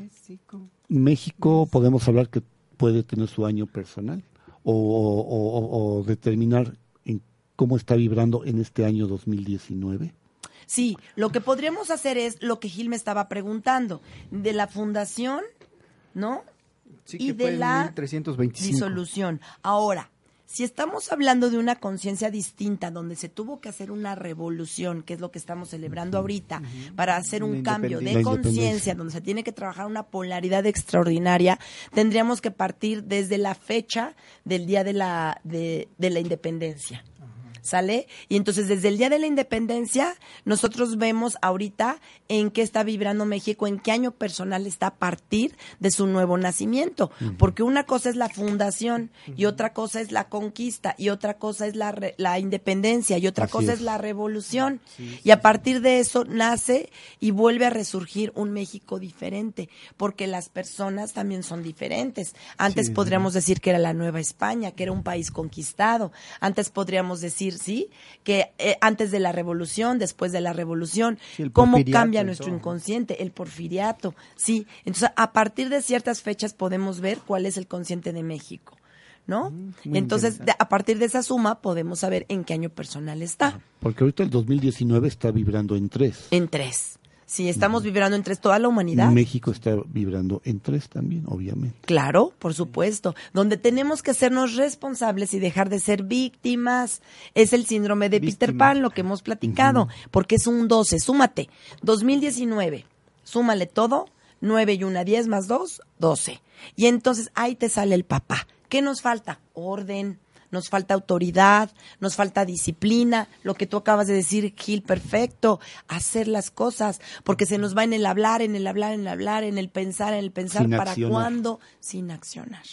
A: México podemos hablar que puede tener su año personal o, o- o- o determinar cómo está vibrando en este año 2019.
B: Sí, lo que podríamos hacer es lo que Gil me estaba preguntando, de la fundación, ¿no?
C: Sí,
B: Y
C: que
B: de
C: fue
B: la
C: 1325.
B: Disolución. Ahora, si estamos hablando de una conciencia distinta, donde se tuvo que hacer una revolución, que es lo que estamos celebrando ahorita, para hacer un cambio de conciencia, donde se tiene que trabajar una polaridad extraordinaria, tendríamos que partir desde la fecha del día de la, de, de la independencia. ¿Sale? Y entonces desde el día de la independencia, nosotros vemos ahorita en qué está vibrando México, en qué año personal está a partir de su nuevo nacimiento. Porque una cosa es la fundación, y otra cosa es la conquista, y otra cosa es la, re- la independencia, y otra
A: Así
B: cosa es.
A: es.
B: la revolución. y a partir de eso nace y vuelve a resurgir un México diferente, porque las personas también son diferentes. Antes
C: Sí,
B: podríamos decir que era la Nueva España, que era un país conquistado. Antes podríamos decir, sí, que eh, antes de la revolución, después de la revolución,
C: Sí,
B: cómo cambia nuestro
C: todo.
B: inconsciente, el porfiriato, sí. Entonces, a partir de ciertas fechas podemos ver cuál es el consciente de México. ¿No?
C: Mm, muy
B: Entonces, de- a partir de esa suma podemos saber en qué año personal está.
A: Porque ahorita el 2019 está vibrando en tres.
B: En tres. Sí, estamos vibrando en tres toda la humanidad.
A: México está vibrando en tres también, obviamente.
B: Claro, por supuesto. Donde tenemos que hacernos responsables y dejar de ser víctimas. Es el síndrome de Peter
C: Víctima.
B: Pan, lo que hemos platicado, porque es un 12. Súmate. 2019, súmale todo. 9 y 1, 10 más 2, 12. Y entonces ahí te sale el papá. ¿Qué nos falta? Orden. Nos falta autoridad, nos falta disciplina, lo que tú acabas de decir, Gil, perfecto, hacer las cosas, porque se nos va en el hablar, en el hablar, en el hablar, en el pensar, en el pensar,
A: Sin
B: ¿para
A: accionar.
B: cuándo? Sin accionar.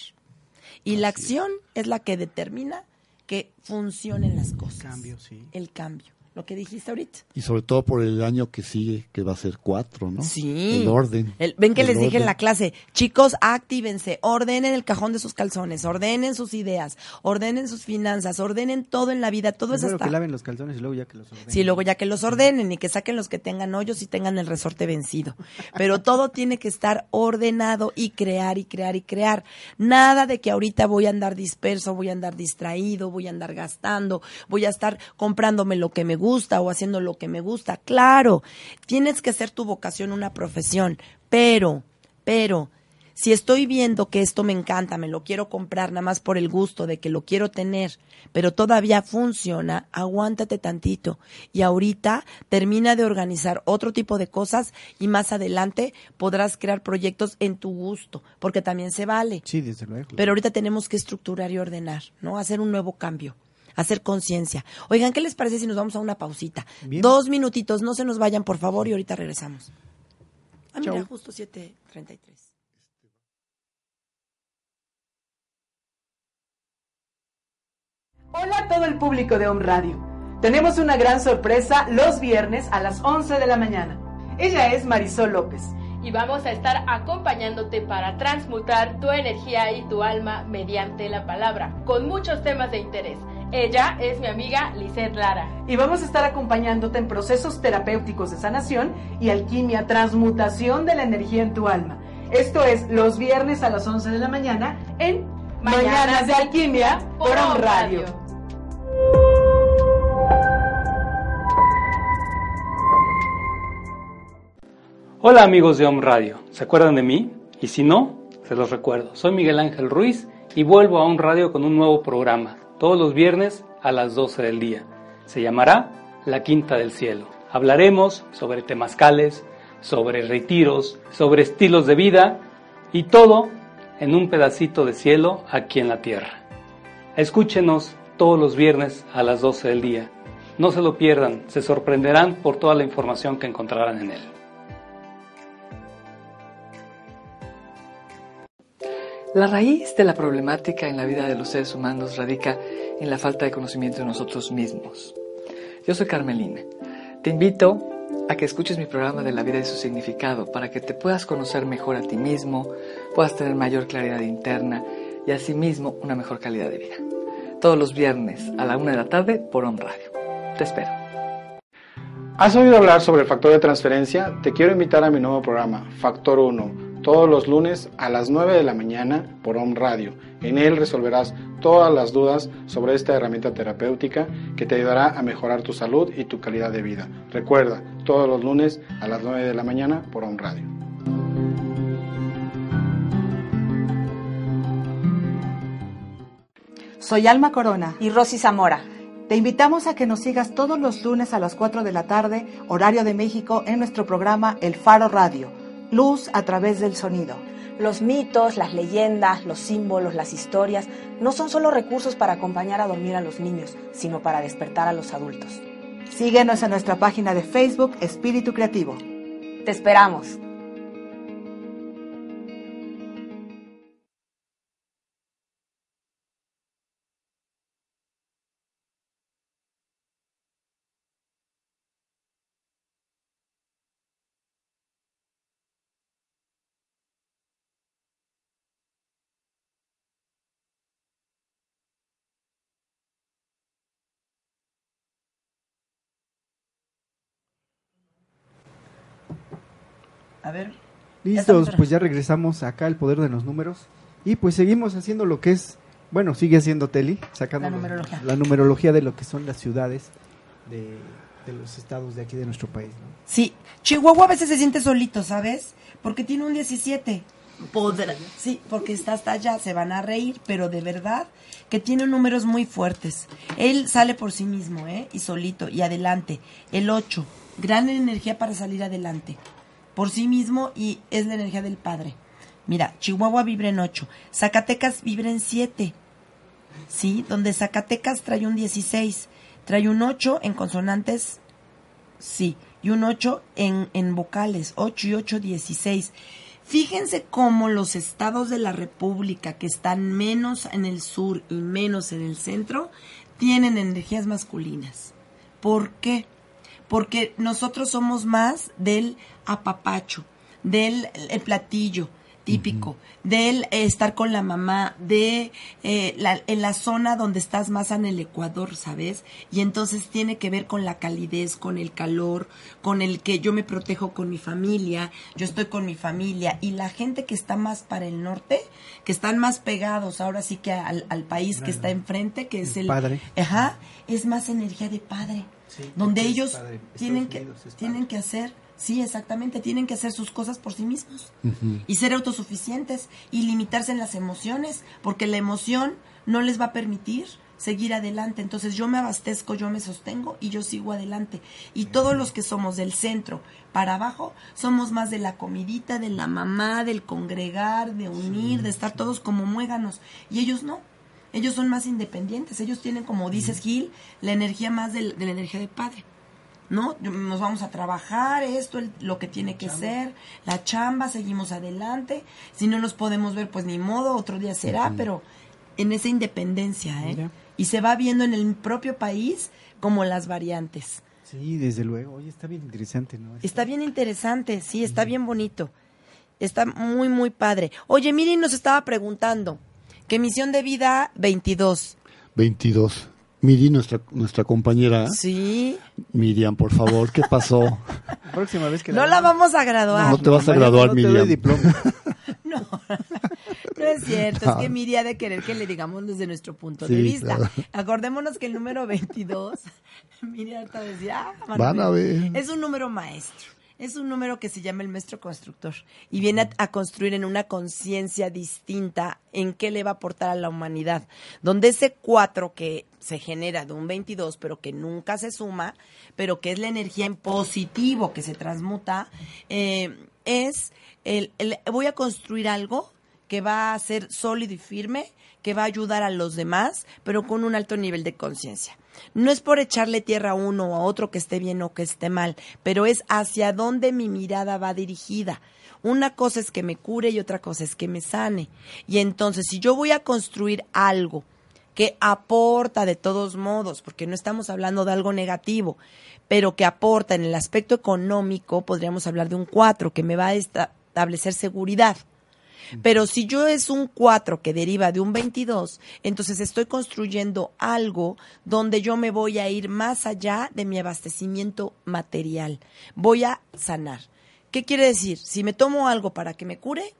B: Y la acción es la que determina que funcionen las cosas.
C: cambio, sí.
B: El cambio. Lo que dijiste ahorita.
A: Y sobre todo por el año que sigue, que va a ser cuatro, ¿no?
B: Sí.
A: El orden.
B: El- ven que
A: El
B: les dije en la clase, chicos, actívense, ordenen el cajón de sus calzones, ordenen sus ideas, ordenen sus finanzas, ordenen todo en la vida, todo es hasta...
C: que laven los calzones y luego ya que los ordenen.
B: Sí, luego ya que los ordenen y que saquen los que tengan hoyos y tengan el resorte vencido. Pero todo tiene que estar ordenado y crear y crear y crear. Nada de que ahorita voy a andar disperso, voy a andar distraído, voy a andar gastando, voy a estar comprándome lo que me gusta o haciendo lo que me gusta. Claro, tienes que hacer tu vocación una profesión, pero, pero, si estoy viendo que esto me encanta, me lo quiero comprar nada más por el gusto de que lo quiero tener, pero todavía funciona, aguántate tantito. Y ahorita termina de organizar otro tipo de cosas y más adelante podrás crear proyectos en tu gusto, porque también se vale.
C: Sí, desde luego.
B: Pero ahorita tenemos que estructurar y ordenar, ¿no? Hacer un nuevo cambio, hacer conciencia. Oigan, ¿qué les parece si nos vamos a una pausita?
C: Bien.
B: Dos minutitos, no se nos vayan, por favor, y ahorita regresamos. Ah, mira,
C: Chau.
B: justo 7.33.
D: Hola a todo el público de Home Radio. Tenemos una gran sorpresa los viernes a las 11 de la mañana. Ella es Marisol López.
E: y vamos a estar acompañándote para transmutar tu energía y tu alma mediante la palabra, con muchos temas de interés. Ella es mi amiga Lisette Lara.
D: Y vamos a estar acompañándote en procesos terapéuticos de sanación y alquimia, transmutación de la energía en tu alma. Esto es los viernes a las 11 de la mañana en Mañanas de Alquimia por Home Radio.
F: Hola amigos de Home Radio, ¿se acuerdan de mí? Y si no, se los recuerdo. Soy Miguel Ángel Ruiz y vuelvo a Home Radio con un nuevo programa, todos los viernes a las 12 del día. Se llamará La Quinta del Cielo. Hablaremos sobre temazcales, sobre retiros, sobre estilos de vida y todo en un pedacito de cielo aquí en la tierra. Escúchenos todos los viernes a las 12 del día. No se lo pierdan, se sorprenderán por toda la información que encontrarán en él.
G: La raíz de la problemática en la vida de los seres humanos radica en la falta de conocimiento de nosotros mismos. Yo soy Carmelina. Te invito a que escuches mi programa de la vida y su significado para que te puedas conocer mejor a ti mismo, puedas tener mayor claridad interna y asimismo una mejor calidad de vida. Todos los viernes a la una de la tarde por On Radio. Te espero.
H: ¿Has oído hablar sobre el factor de transferencia? Te quiero invitar a mi nuevo programa, Factor 1 todos los lunes a las 9 de la mañana por Home Radio. En él resolverás todas las dudas sobre esta herramienta terapéutica que te ayudará a mejorar tu salud y tu calidad de vida. Recuerda, todos los lunes a las 9 de la mañana por Home Radio.
D: Soy Alma Corona
I: y Rosy Zamora.
D: Te invitamos a que nos sigas todos los lunes a las 4 de la tarde, horario de México, en nuestro programa El Faro Radio luz a través del sonido.
I: Los mitos, las leyendas, los símbolos, las historias no son solo recursos para acompañar a dormir a los niños, sino para despertar a los adultos.
D: Síguenos en nuestra página de Facebook Espíritu Creativo.
I: Te esperamos.
B: A ver.
C: Listos, pues ya regresamos acá al poder de los números. Y pues seguimos haciendo lo que es, bueno, sigue haciendo Teli, sacando la numerología, de lo que son las ciudades de, los estados de aquí de nuestro país.
B: Sí, Chihuahua a veces se siente solito, ¿sabes? Porque tiene un 17. Podrá, sí, porque está hasta allá, se van a reír, pero de verdad que tiene números muy fuertes. Él sale por sí mismo, ¿eh? Y solito, y adelante. El 8, gran energía para salir adelante por sí mismo y es la energía del Padre. Mira, Chihuahua vibra en 8, Zacatecas vibra en 7, ¿sí? Donde Zacatecas trae un 16, trae un 8 en consonantes, sí, y un 8 en, en vocales, 8 y 8, 16. Fíjense cómo los estados de la República que están menos en el sur y menos en el centro tienen energías masculinas. ¿Por qué? porque nosotros somos más del apapacho, del el platillo típico, del estar con la mamá, de eh, la, en la zona donde estás más en el Ecuador, ¿sabes? Y entonces tiene que ver con la calidez, con el calor, con el que yo me protejo con mi familia, yo estoy con mi familia y la gente que está más para el norte, que están más pegados ahora sí que al, país que está enfrente, que es el,
C: padre.
B: Ajá, es más energía de padre donde ellos tienen que, tienen que hacer, sí, exactamente, tienen que hacer sus cosas por sí mismos y ser autosuficientes y limitarse en las emociones, porque la emoción no les va a permitir seguir adelante. Entonces yo me abastezco, yo me sostengo y yo sigo adelante. Y todos los que somos del centro para abajo somos más de la comidita, de la mamá, del congregar, de unir, de estar todos como muéganos. Y ellos no ellos son más independientes, ellos tienen, como dices Gil, la energía más de, la energía de padre. ¿No? Nos vamos a trabajar, esto, lo que tiene que ser, la chamba, seguimos adelante. Si no nos podemos ver, pues ni modo, otro día será, pero en esa independencia, ¿eh? Y se va viendo en el propio país como las variantes.
C: Sí, desde luego. Oye, está bien interesante, ¿no?
B: Está, bien interesante, sí, está bien bonito. Está muy, muy padre. Oye, Miri nos estaba preguntando, ¿Qué misión de vida 22.
A: 22. Miri, nuestra, nuestra compañera.
B: Sí.
A: Miriam, por favor, ¿qué pasó?
C: Próxima vez que
B: No la vamos a graduar.
A: No, te vas a graduar, Miriam.
B: no, no es cierto. Es que Miriam ha de querer que le digamos desde nuestro punto de vista. Acordémonos que el número 22, Miriam te decía, ah,
A: Van a ver.
B: es un número maestro. Es un número que se llama el maestro constructor y viene a, construir en una conciencia distinta en qué le va a aportar a la humanidad. Donde ese 4 que se genera de un 22, pero que nunca se suma, pero que es la energía en positivo que se transmuta, eh, es el- voy a construir algo que va a ser sólido y firme, que va a ayudar a los demás, pero con un alto nivel de conciencia. No es por echarle tierra a uno o a otro que esté bien o que esté mal, pero es hacia dónde mi mirada va dirigida. Una cosa es que me cure y otra cosa es que me sane. Y entonces, si yo voy a construir algo que aporta de todos modos, porque no estamos hablando de algo negativo, pero que aporta en el aspecto económico, podríamos hablar de un 4, que me va a esta- establecer seguridad. Pero si yo es un 4 que deriva de un 22, entonces estoy construyendo algo donde yo me voy a ir más allá de mi abastecimiento material. Voy a sanar. ¿Qué quiere decir? Si me tomo algo para que me cure,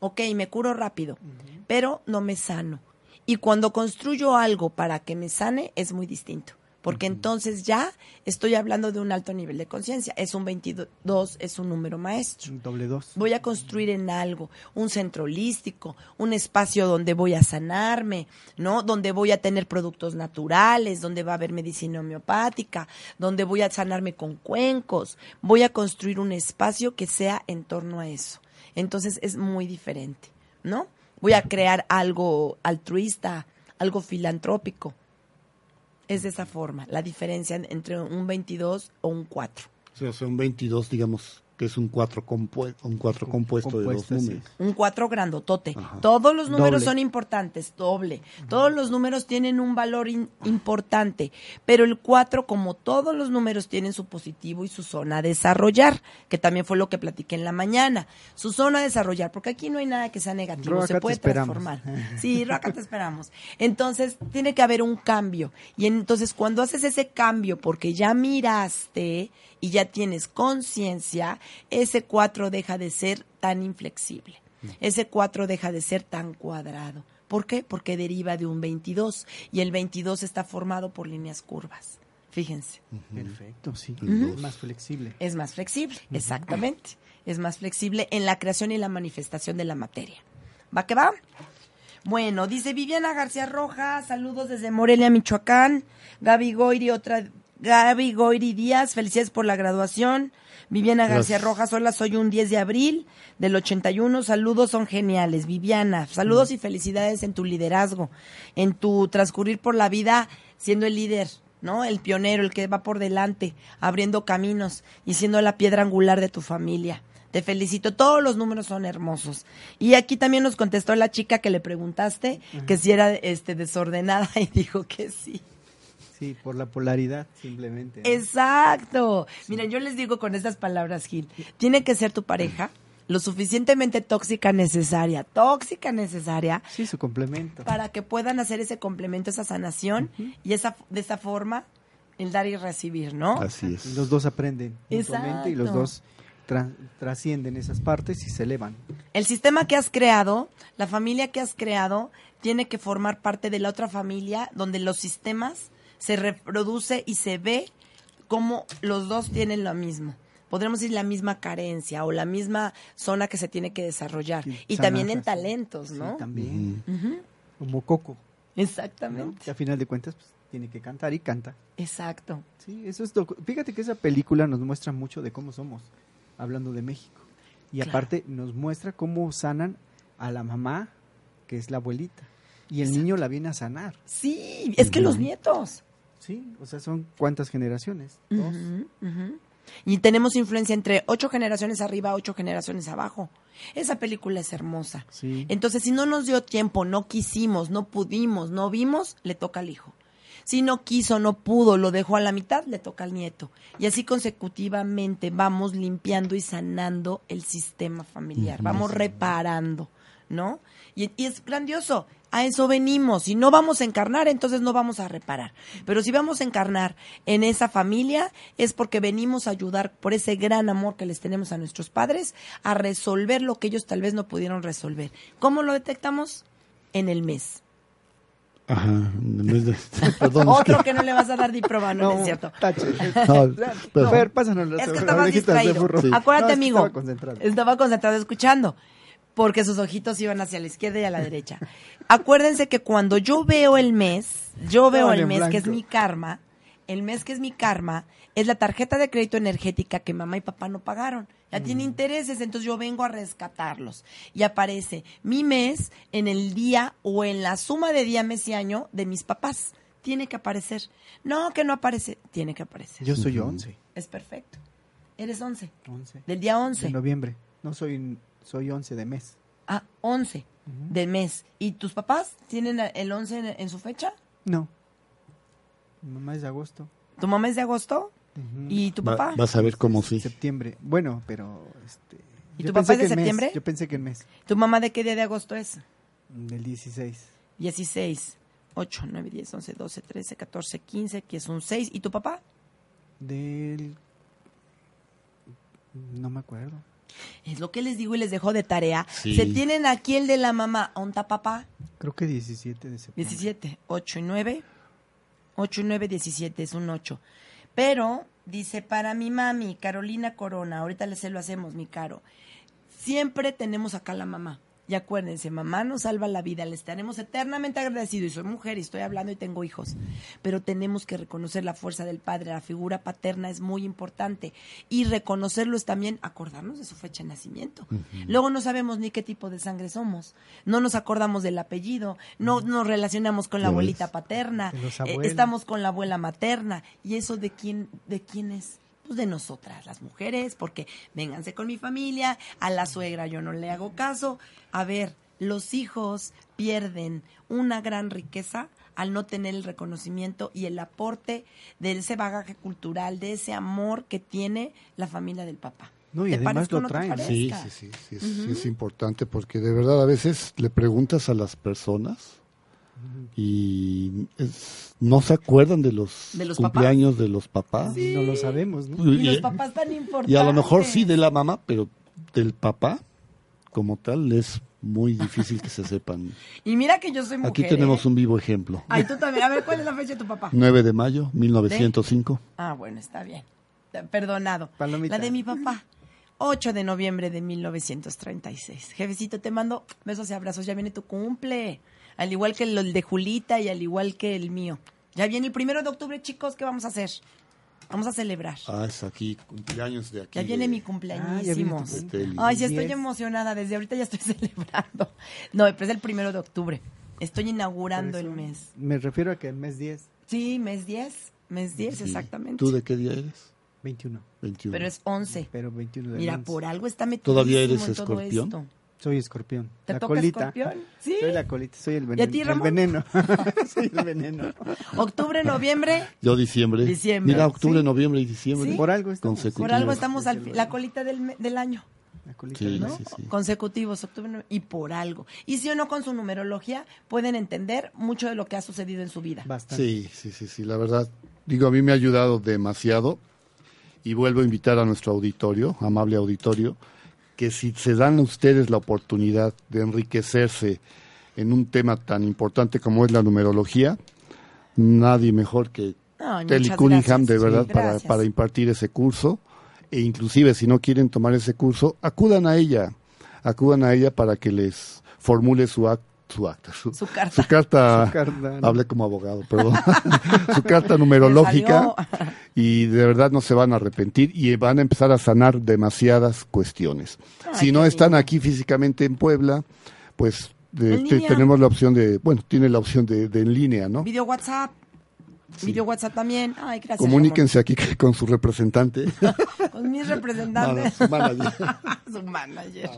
B: ok, me curo rápido, pero no me sano. Y cuando construyo algo para que me sane, es muy distinto. Porque entonces ya estoy hablando de un alto nivel de conciencia. Es un 22, es un número maestro.
C: Doble dos.
B: Voy a construir en algo, un centro holístico, un espacio donde voy a sanarme, ¿no? Donde voy a tener productos naturales, donde va a haber medicina homeopática, donde voy a sanarme con cuencos. Voy a construir un espacio que sea en torno a eso. Entonces es muy diferente, ¿no? Voy a crear algo altruista, algo filantrópico. Es de esa forma, la diferencia entre un 22 o un 4.
A: O sea, son 22, digamos, que es un 4 un cuatro compuesto de dos números.
B: Un 4 grandotote. Todos los números
C: Doble.
B: son importantes, doble. Todos los números tienen un valor in- importante, pero el 4, como todos los números, tienen su positivo y su zona a desarrollar, que también fue lo que platiqué en la mañana. Su zona a desarrollar, porque aquí no hay nada que sea negativo, se puede transformar. Sí, Ro, acá te esperamos. Entonces, tiene que haber un cambio. Y entonces, cuando haces ese cambio, porque ya miraste y ya tienes conciencia, ese 4 deja de ser tan inflexible. Ese 4 deja de ser tan cuadrado. ¿Por qué? Porque deriva de un 22 y el 22 está formado por líneas curvas. Fíjense.
C: Perfecto, sí.
B: Ujú.
C: Más flexible.
B: Es más flexible, exactamente. Es más flexible en la creación y la manifestación de la materia. ¿Va que va? Bueno, dice Viviana García Rojas, saludos desde Morelia, Michoacán. Gaby Goiri, otra. Gaby Goiri Díaz, felicidades por la graduación. Viviana García
A: Gracias.
B: Rojas, hola, soy un 10 de abril del 81. Saludos, son geniales. Viviana, saludos y felicidades en tu liderazgo, en tu transcurrir por la vida siendo el líder, ¿no? El pionero, el que va por delante, abriendo caminos y siendo la piedra angular de tu familia. Te felicito, todos los números son hermosos. Y aquí también nos contestó la chica que le preguntaste que si era este desordenada y dijo que sí.
C: Sí, por la polaridad, simplemente. ¿no?
B: Exacto. Miren, yo les digo con estas palabras, Gil, tiene que ser tu pareja lo suficientemente tóxica necesaria, tóxica necesaria
C: Sí, su complemento.
B: para que puedan hacer ese complemento, esa sanación y esa de esa forma el dar y recibir, ¿no?
A: Así es.
C: Los dos aprenden mutuamente y los dos tra- trascienden esas partes y se elevan.
B: El sistema que has creado, la familia que has creado, tiene que formar parte de la otra familia donde los sistemas se reproduce y se ve como los dos tienen lo mismo. Podremos decir la misma carencia o la misma zona que se tiene que desarrollar.
C: Sí,
B: y también en
C: sí.
B: talentos,
C: Sí,
B: ¿no?
C: también.
B: Ujú,
C: Como Coco, ¿no?
B: Exactamente.
C: que a final de cuentas pues, tiene que cantar y canta.
B: Exacto.
C: Sí, eso es lo- Fíjate que esa película nos muestra mucho de cómo somos, hablando de México. Y
B: Claro.
C: aparte nos muestra cómo sanan a la mamá, que es la abuelita. Y el niño la viene a sanar.
B: Sí, es que los nietos.
C: Sí, o sea, son cuántas generaciones. Dos.
B: Y tenemos influencia entre ocho generaciones arriba, ocho generaciones abajo. Esa película es hermosa.
C: Sí.
B: Entonces, si no nos dio tiempo, no quisimos, no pudimos, no vimos, le toca al hijo. Si no quiso, no pudo, lo dejó a la mitad, le toca al nieto. Y así consecutivamente vamos limpiando y sanando el sistema familiar, vamos reparando, ¿no? Y, y es grandioso, a eso venimos. Si no vamos a encarnar, entonces no vamos a reparar. Pero si vamos a encarnar en esa familia, es porque venimos a ayudar por ese gran amor que les tenemos a nuestros padres a resolver lo que ellos tal vez no pudieron resolver. ¿Cómo lo detectamos? En el mes.
A: Ajá, en vez de- perdón, es
B: Otro que no le vas a dar diploma, no, no es cierto.
C: tache.
A: No, pero-
C: Fer, pásanos las
B: Es que estabas distraído.
A: Sí.
B: Acuérdate,
C: No, es que
B: amigo.
C: Estaba concentrado.
B: Estaba concentrado escuchando. Porque sus ojitos iban hacia la izquierda y a la derecha. Acuérdense que cuando yo veo el mes, yo veo
C: Estaban
B: el mes que es mi karma, el mes que es mi karma, es la tarjeta de crédito energética que mamá y papá no pagaron. Ya
C: Mm.
B: tiene intereses, entonces yo vengo a rescatarlos. Y aparece mi mes en el día o en la suma de día, mes y año de mis papás. Tiene que aparecer. No, que no aparece. Tiene que aparecer.
C: Yo soy 11.
B: Es perfecto. Eres 11.
C: 11.
B: Del día 11.
C: De noviembre. No soy, soy 11 de mes.
B: Ah, 11 del mes. ¿Y tus papás tienen el 11 en, en su fecha?
C: No. Mi mamá es de agosto.
B: ¿Tu mamá es de agosto?
C: Ujú.
B: ¿Y tu
A: Va-
B: papá?
A: vas a ver cómo sí.
C: Septiembre. Bueno, pero... Este,
B: ¿Y tu papá es de
C: en mes.
B: septiembre?
C: Yo pensé que en mes.
B: ¿Tu mamá de qué día de agosto es?
C: Del 16.
B: 16, 8, 9, 10, 11, 12, 13, 14, 15, que es un 6. ¿Y tu papá?
C: Del... No me acuerdo.
B: Es lo que les digo y les dejo de tarea.
A: Sí.
B: Se tienen aquí el de la mamá. ¿Onta papá?
C: Creo que 17 de septiembre.
B: 17, 8 y 9. 8 y 9, 17, es un 8. Pero, dice, para mi mami, Carolina Corona, ahorita le se lo hacemos, mi caro. Siempre tenemos acá la mamá. Y acuérdense, mamá nos salva la vida, le estaremos eternamente agradecidos. Y soy mujer y estoy hablando y tengo hijos. Pero tenemos que reconocer la fuerza del padre, la figura paterna es muy importante. Y reconocerlo es también acordarnos de su fecha de nacimiento. Luego no sabemos ni qué tipo de sangre somos. No nos acordamos del apellido. No nos relacionamos con la abuelita paterna. Eh, estamos con la abuela materna. ¿Y eso de quién, de quién es? Pues de nosotras, las mujeres, porque vénganse con mi familia, a la suegra yo no le hago caso. A ver, los hijos pierden una gran riqueza al no tener el reconocimiento y el aporte de ese bagaje cultural, de ese amor que tiene la familia del papá.
C: No, y
B: ¿Te
C: además lo traen.
A: Sí, sí, sí, sí es importante porque de verdad a veces le preguntas a las personas y es- no se acuerdan de los,
B: ¿De los
A: cumpleaños de los papás.
C: No lo sabemos, ¿no?
B: Y los
A: Y,
B: papás tan importantes.
A: y a lo mejor sí de la mamá, pero del papá como tal es muy difícil que se sepan.
B: Y mira que yo soy mujer.
A: Aquí tenemos
B: ¿eh?
A: un vivo ejemplo.
B: Ay, tú también. A ver, ¿cuál es la fecha de tu papá?
A: 9 de mayo, 1905.
B: Ah, bueno, está bien. Perdonado.
C: Palomita.
B: La de mi papá. 8 de noviembre de 1936. Jefecito, te mando besos y abrazos. Ya viene tu cumple. Al igual que el de Julita y al igual que el mío. Ya viene el primero de octubre, chicos. ¿Qué vamos a hacer? Vamos a celebrar.
A: Ah, es aquí, cumpleaños de aquí.
B: Ya viene
A: de-
B: mi
C: Ah, ya
B: cumpleañísimos.
C: viene tu
A: cumple.
B: Ay, sí, estoy emocionada. Desde ahorita ya estoy celebrando. No, pero es el primero de octubre. Estoy inaugurando el mes.
C: Me refiero a que el mes 10,
B: Sí, mes 10. Mes 10,
A: Sí.
B: exactamente.
A: ¿Tú de qué día eres?
C: 21.
A: 21.
B: Pero es 11.
C: Pero 21 de
B: Mira,
C: 11.
B: por algo está metido
A: ¿Todavía eres
B: en todo
A: escorpión?
B: esto.
C: Soy escorpión.
B: ¿Te
C: la
B: toca
C: colita.
B: escorpión? Sí.
C: Soy la colita, soy el
B: ¿Y a
C: veneno.
B: ti,
C: el
B: Ramón?
C: veneno. soy el veneno.
B: Octubre, noviembre.
A: Yo diciembre.
B: Diciembre.
A: Mira, octubre,
B: Sí.
A: noviembre y diciembre.
B: Sí.
C: Por algo estamos.
A: Consecutivos.
B: Por algo estamos al la colita del, del año,
C: La colita
A: Sí,
C: del
B: ¿no?
C: mes.
A: sí, sí.
B: Consecutivos, octubre, noviembre, y por algo. Y si o no con su numerología pueden entender mucho de lo que ha sucedido en su vida.
C: Bastante.
A: Sí, sí, sí, sí, la verdad. Digo, a mí me ha ayudado demasiado y vuelvo a invitar a nuestro auditorio, amable auditorio, que si se dan a ustedes la oportunidad de enriquecerse en un tema tan importante como es la numerología, nadie mejor que
B: Ay,
A: Telly Cunningham,
B: gracias.
A: de
B: Sí,
A: verdad, para, para impartir ese curso. E inclusive, si no quieren tomar ese curso, acudan a ella, acudan a ella para que les formule su acta, su, acta, su,
B: Su carta.
A: su carta,
C: Su carta, ¿no?
A: hablé como abogado, perdón, su carta numerológica y de verdad no se van a arrepentir y van a empezar a sanar demasiadas cuestiones.
B: Ay,
A: si no están
B: lindo.
A: aquí físicamente en Puebla, pues de- te- tenemos la opción de, bueno, tiene la opción de, de en línea, ¿no?
B: Video WhatsApp. Video WhatsApp también. Ay, gracias.
A: Comuníquense aquí con su representante.
B: Con mis representantes.
A: Su manager.
B: Su manager.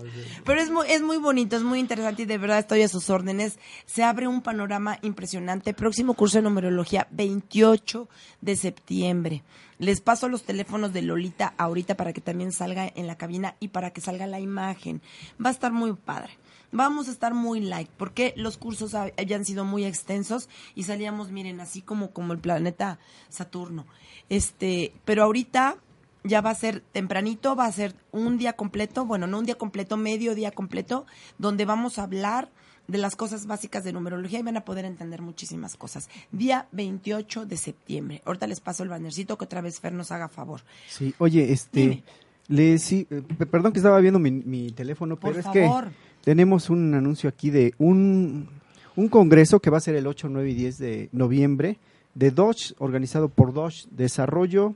B: Pero es muy, es muy bonito, es muy interesante y de verdad estoy a sus órdenes. Se abre un panorama impresionante. Próximo curso de numerología, 28 de septiembre. Les paso los teléfonos de Lolita ahorita para que también salga en la cabina y para que salga la imagen. Va a estar muy padre. Vamos a estar muy like, porque los cursos ha- habían sido muy extensos y salíamos, miren, así como, como el planeta Saturno. Este, pero ahorita ya va a ser tempranito, va a ser un día completo, bueno, no un día completo, medio día completo, donde vamos a hablar de las cosas básicas de numerología y van a poder entender muchísimas cosas. Día 28 de septiembre. Ahorita les paso el bannercito que otra vez Fer nos haga favor.
C: Sí, oye, este,
B: Dime.
C: le, sí, eh, pe- perdón que estaba viendo mi, mi teléfono,
B: Por
C: pero es
B: favor.
C: que tenemos un anuncio aquí de un, un congreso que va a ser el 8, 9 y 10 de noviembre de Dodge, organizado por Dodge, Desarrollo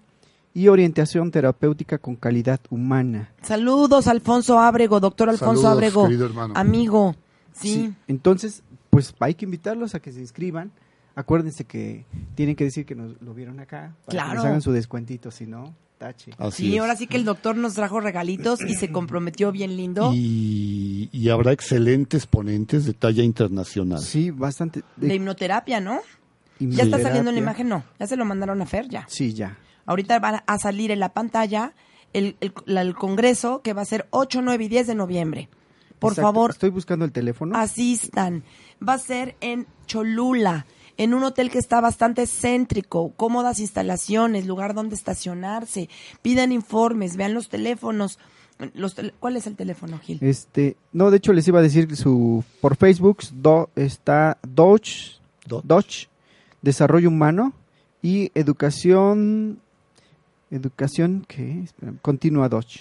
C: y Orientación Terapéutica con Calidad Humana.
B: Saludos, Alfonso Ábrego, doctor Alfonso
A: Saludos,
B: Ábrego, amigo. Sí.
C: Entonces, pues hay que invitarlos a que se inscriban. Acuérdense que tienen que decir que nos lo vieron acá para que
B: Claro.
C: nos hagan su descuentito, si no, tache.
A: Así
B: Sí,
A: es.
B: ahora sí que el doctor nos trajo regalitos y se comprometió bien lindo.
A: Y, y habrá excelentes ponentes de talla internacional.
C: Sí, bastante.
B: De hipnoterapia, ¿no? Ya está saliendo en la imagen, no. Ya se lo mandaron a Fer, ya.
C: Sí, ya.
B: Ahorita van a salir en la pantalla el, el, la- el congreso que va a ser 8, 9 y 10 de noviembre. Por
C: Exacto.
B: favor,
C: Estoy buscando el teléfono.
B: asistan. Va a ser en Cholula, en un hotel que está bastante céntrico, cómodas instalaciones, lugar donde estacionarse. Pidan informes, vean los teléfonos. Los tel- ¿Cuál es el teléfono, Gil?
C: Este, no, de hecho les iba a decir que su por Facebook do- está Dodge, Dodge, Desarrollo Humano y Educación Educación ¿qué? Espérame, Continua Dodge.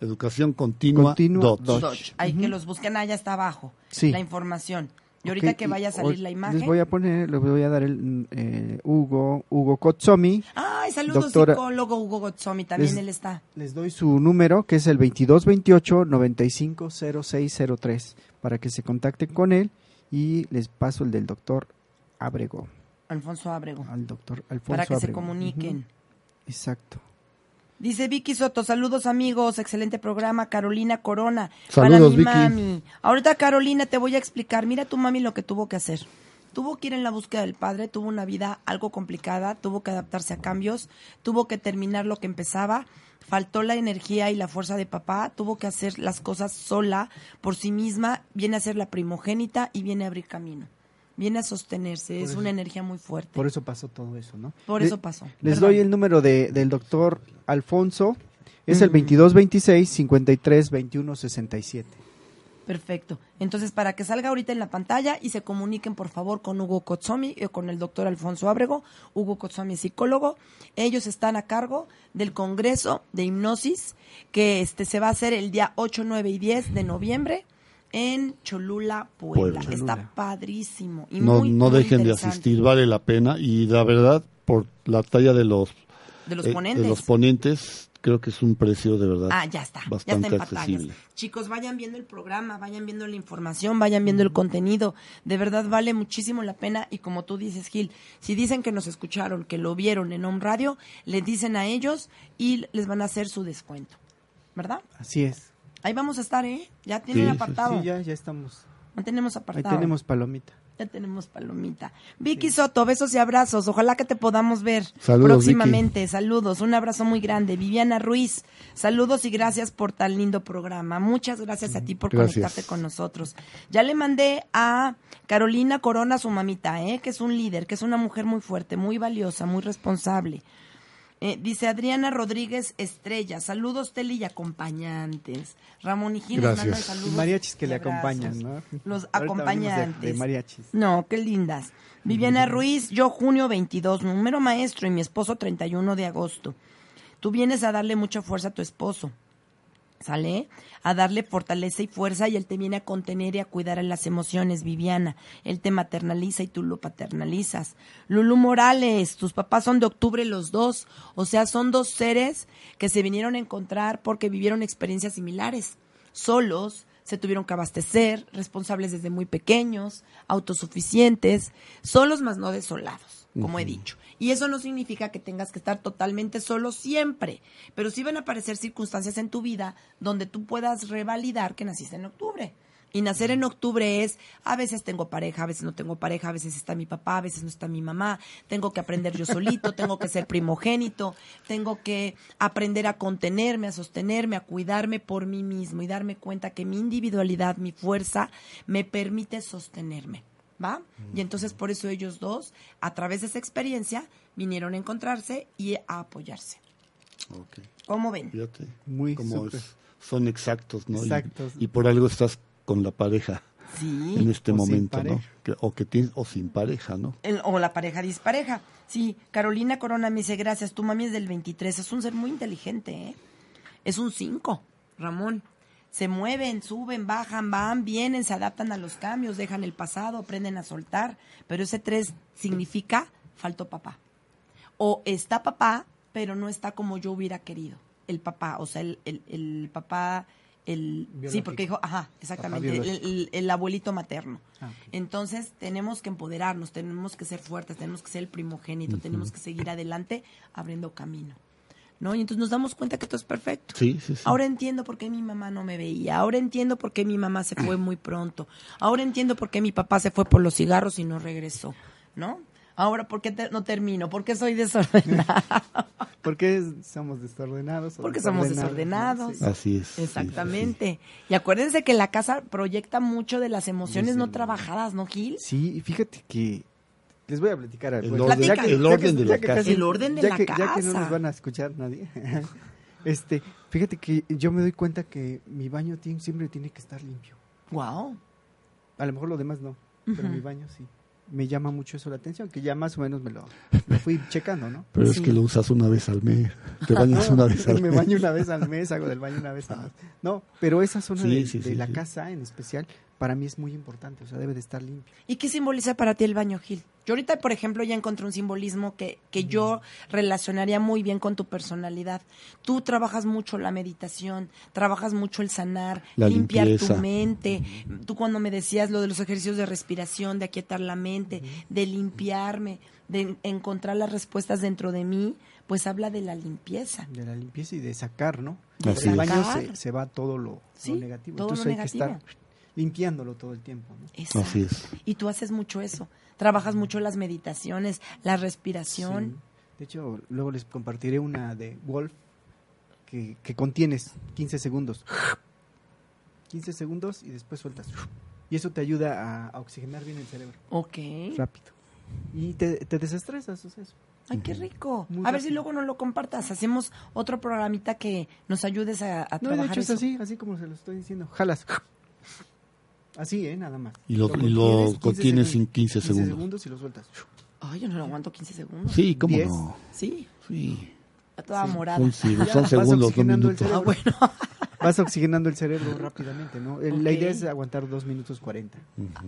A: Educación continua,
C: Continua
A: Dodge.
C: Dodge.
B: Dodge. Hay que los busquen allá está abajo.
C: Sí.
B: La información. Y ahorita que vaya a salir la imagen.
C: Les voy a poner, les voy a dar el eh, Hugo Hugo Kotsomi.
B: Ay, saludos,
C: Doctora,
B: psicólogo Hugo Gotzomi, también
C: les-
B: él está.
C: Les doy su número, que es el 2228-950603, para que se contacten con él y les paso el del doctor Abrego.
B: Alfonso Ábrego.
C: Al doctor Alfonso
B: para que se comuniquen.
C: Exacto.
B: Dice Vicky Soto, saludos amigos, excelente programa, Carolina Corona.
A: Saludos,
B: para mi
A: Vicky.
B: mami. Ahorita Carolina te voy a explicar, mira tu mami lo que tuvo que hacer. Tuvo que ir en la búsqueda del padre, tuvo una vida algo complicada, tuvo que adaptarse a cambios, tuvo que terminar lo que empezaba, faltó la energía y la fuerza de papá, tuvo que hacer las cosas sola, por sí misma, viene a ser la primogénita y viene a abrir camino. Viene a sostenerse, es una energía muy fuerte.
C: Por eso pasó todo eso, ¿no?
B: Por
C: Le-
B: eso pasó.
C: Les
B: Perdón.
C: doy el número de, del doctor Alfonso. Es el
B: Mm.
C: 2226-532167.
B: Perfecto. Entonces, para que salga ahorita en la pantalla y se comuniquen, por favor, con Hugo Kotsomi o con el doctor Alfonso Ábrego. Hugo Kotsomi es psicólogo. Ellos están a cargo del Congreso de Hipnosis, que este se va a hacer el día 8, 9 y 10 de noviembre en Cholula, Puebla.
A: Puebla.
B: Está padrísimo. Y
A: No,
B: muy,
A: no
B: muy
A: dejen de asistir, vale la pena. Y la verdad, por la talla de los,
B: De los
A: eh,
B: ponentes.
A: de los ponentes, creo que es un precio de verdad
B: Ah, ya está. Ya
A: bastante
B: está en
A: accesible.
B: Chicos, vayan viendo el programa, vayan viendo la información, vayan viendo el contenido. De verdad vale muchísimo la pena. Y como tú dices, Gil, si dicen que nos escucharon, que lo vieron en Home Radio, le dicen a ellos y les van a hacer su descuento. ¿Verdad?
C: Así es.
B: Ahí vamos a estar, ¿eh? Ya tienen
C: Sí,
B: apartado.
C: sí, ya, ya estamos.
B: Ya tenemos
C: Ahí
B: apartado.
C: tenemos palomita.
B: Ya tenemos palomita. Vicky Soto, besos y abrazos. Ojalá que te podamos ver
A: Saludos,
B: próximamente. Saludos, un abrazo muy grande. Viviana Ruiz, saludos y gracias por tan lindo programa. Muchas gracias a ti por
A: Gracias.
B: conectarte con nosotros. Ya le mandé a Carolina Corona, su mamita, ¿eh? que es un líder, que es una mujer muy fuerte, muy valiosa, muy responsable. Eh, dice Adriana Rodríguez Estrella, saludos Teli y acompañantes. Ramón y Gil nos mandan
A: Gracias.
B: saludos.
C: Mariachis que le acompañan, ¿no?
B: Los
C: Ahorita venimos de-
B: acompañantes.
C: de mariachis.
B: No, qué lindas. Viviana Ruiz, yo junio 22, número maestro y mi esposo 31 de agosto. Tú vienes a darle mucha fuerza a tu esposo. ¿Sale? A darle fortaleza y fuerza y él te viene a contener y a cuidar a las emociones, Viviana. Él te maternaliza y tú lo paternalizas. Lulu Morales, tus papás son de octubre los dos. O sea, son dos seres que se vinieron a encontrar porque vivieron experiencias similares. Solos, se tuvieron que abastecer, responsables desde muy pequeños, autosuficientes, solos más no desolados, como he dicho. Y eso no significa que tengas que estar totalmente solo siempre, pero sí van a aparecer circunstancias en tu vida donde tú puedas revalidar que naciste en octubre. Y nacer en octubre es, a veces tengo pareja, a veces no tengo pareja, a veces está mi papá, a veces no está mi mamá, tengo que aprender yo solito, tengo que ser primogénito, tengo que aprender a contenerme, a sostenerme, a cuidarme por mí mismo y darme cuenta que mi individualidad, mi fuerza, me permite sostenerme. ¿Va? Y entonces por eso ellos dos, a través de esa experiencia, vinieron a encontrarse y a apoyarse.
A: Ok.
B: ¿Cómo ven?
A: Fíjate
C: Muy
A: cómo
C: súper.
A: es- son exactos, ¿no? Y-
C: Exactos.
A: Y, por algo estás con la pareja
B: Sí.
A: en este
C: O
A: momento, ¿no? Que- o que tienes, o sin pareja, ¿no?
B: El- o la pareja dispareja. Sí, Carolina Corona me dice, gracias, tu mami es del 23, es un ser muy inteligente, ¿eh? Es un 5, Ramón. Se mueven, suben, bajan, van, vienen, se adaptan a los cambios, dejan el pasado, aprenden a soltar. Pero ese 3 significa faltó papá. O está papá, pero no está como yo hubiera querido. El papá, o sea, el, el, el papá, el... Sí, porque dijo, ajá, exactamente, el, abuelito materno.
C: Ah.
B: Entonces tenemos que empoderarnos, tenemos que ser fuertes, tenemos que ser el primogénito, tenemos que seguir adelante abriendo camino. ¿No? Y entonces nos damos cuenta que todo es perfecto.
A: Sí, sí, sí.
B: Ahora entiendo por qué mi mamá no me veía, ahora entiendo por qué mi mamá se fue muy pronto, ahora entiendo por qué mi papá se fue por los cigarros y no regresó, ¿no? Ahora, ¿por qué te- no termino? ¿Por qué soy desordenada?
C: ¿Por qué somos desordenados?
B: Porque somos
C: desordenados?
B: desordenados.
C: Sí.
A: Así es. sí,
B: Exactamente. Y acuérdense que la casa proyecta mucho de las emociones no trabajadas, ¿no, Gil?
C: Sí, y fíjate que les voy a platicar algo.
A: El
C: Ya
A: orden-
C: que-
A: el
C: ya
A: orden
C: que-
A: de la casa.
B: El orden de
C: ya
B: la
C: que, Ya que no
B: casa.
C: nos van a escuchar nadie. este, fíjate que yo me doy cuenta que mi baño tiene- siempre tiene que estar limpio.
B: Wow.
C: A lo mejor lo demás no, pero mi baño sí. Me llama mucho eso la atención, que ya más o menos me lo, lo fui checando, ¿no?
A: Pero es que lo usas una vez al mes. Te bañas
C: No,
A: una vez al
C: me
A: mes.
C: baño una vez al mes, hago del baño una vez al mes. No, pero esa zona
A: Sí,
C: de,
A: sí,
C: de
A: sí,
C: la
A: sí.
C: casa en especial, para mí es muy importante, o sea, debe de estar limpio.
B: ¿Y qué simboliza para ti el baño, Gil? Yo ahorita, por ejemplo, ya encontré un simbolismo que, que yo relacionaría muy bien con tu personalidad. Tú trabajas mucho la meditación, trabajas mucho el sanar,
A: La
B: limpiar
A: limpieza.
B: tu mente. Tú cuando me decías lo de los ejercicios de respiración, de aquietar la mente, de limpiarme, de en- encontrar las respuestas dentro de mí, pues habla de la limpieza.
C: de la limpieza y de sacar, ¿no?
B: De
C: Por el baño se, se va todo lo,
B: Sí,
C: lo negativo.
B: todo lo
C: Entonces hay
B: negativo.
C: que estar limpiándolo todo el tiempo, ¿no?
B: Exacto.
A: Así es.
B: Y tú haces mucho eso. Trabajas mucho las meditaciones, la respiración.
C: Sí. De hecho, luego les compartiré una de Wolf que, que contienes 15 segundos. 15 segundos y después sueltas. Y eso te ayuda a, a oxigenar bien el cerebro
B: Ok.
C: rápido. Y te, te desestresas, o sea, eso.
B: Ay, qué rico.
C: Muy
B: a ver si luego nos lo compartas. Hacemos otro programita que nos ayudes a, a
C: No, de
B: trabajar
C: hecho es
B: eso.
C: así, así como se lo estoy diciendo. Jalas. Así, ¿eh? Nada más.
A: Y lo- y lo contienes en 15 segundos.
C: y lo sueltas.
B: Ay, yo no lo aguanto 15 segundos.
A: Sí, cómo
C: Diez.
A: no.
B: Sí,
A: Sí.
B: a toda morada.
A: Son, sí, son segundos,
C: el
A: minutos.
B: Ah, bueno.
C: Vas oxigenando el cerebro rápidamente, ¿no? La
B: Ok.
C: idea es aguantar 2 minutos 40.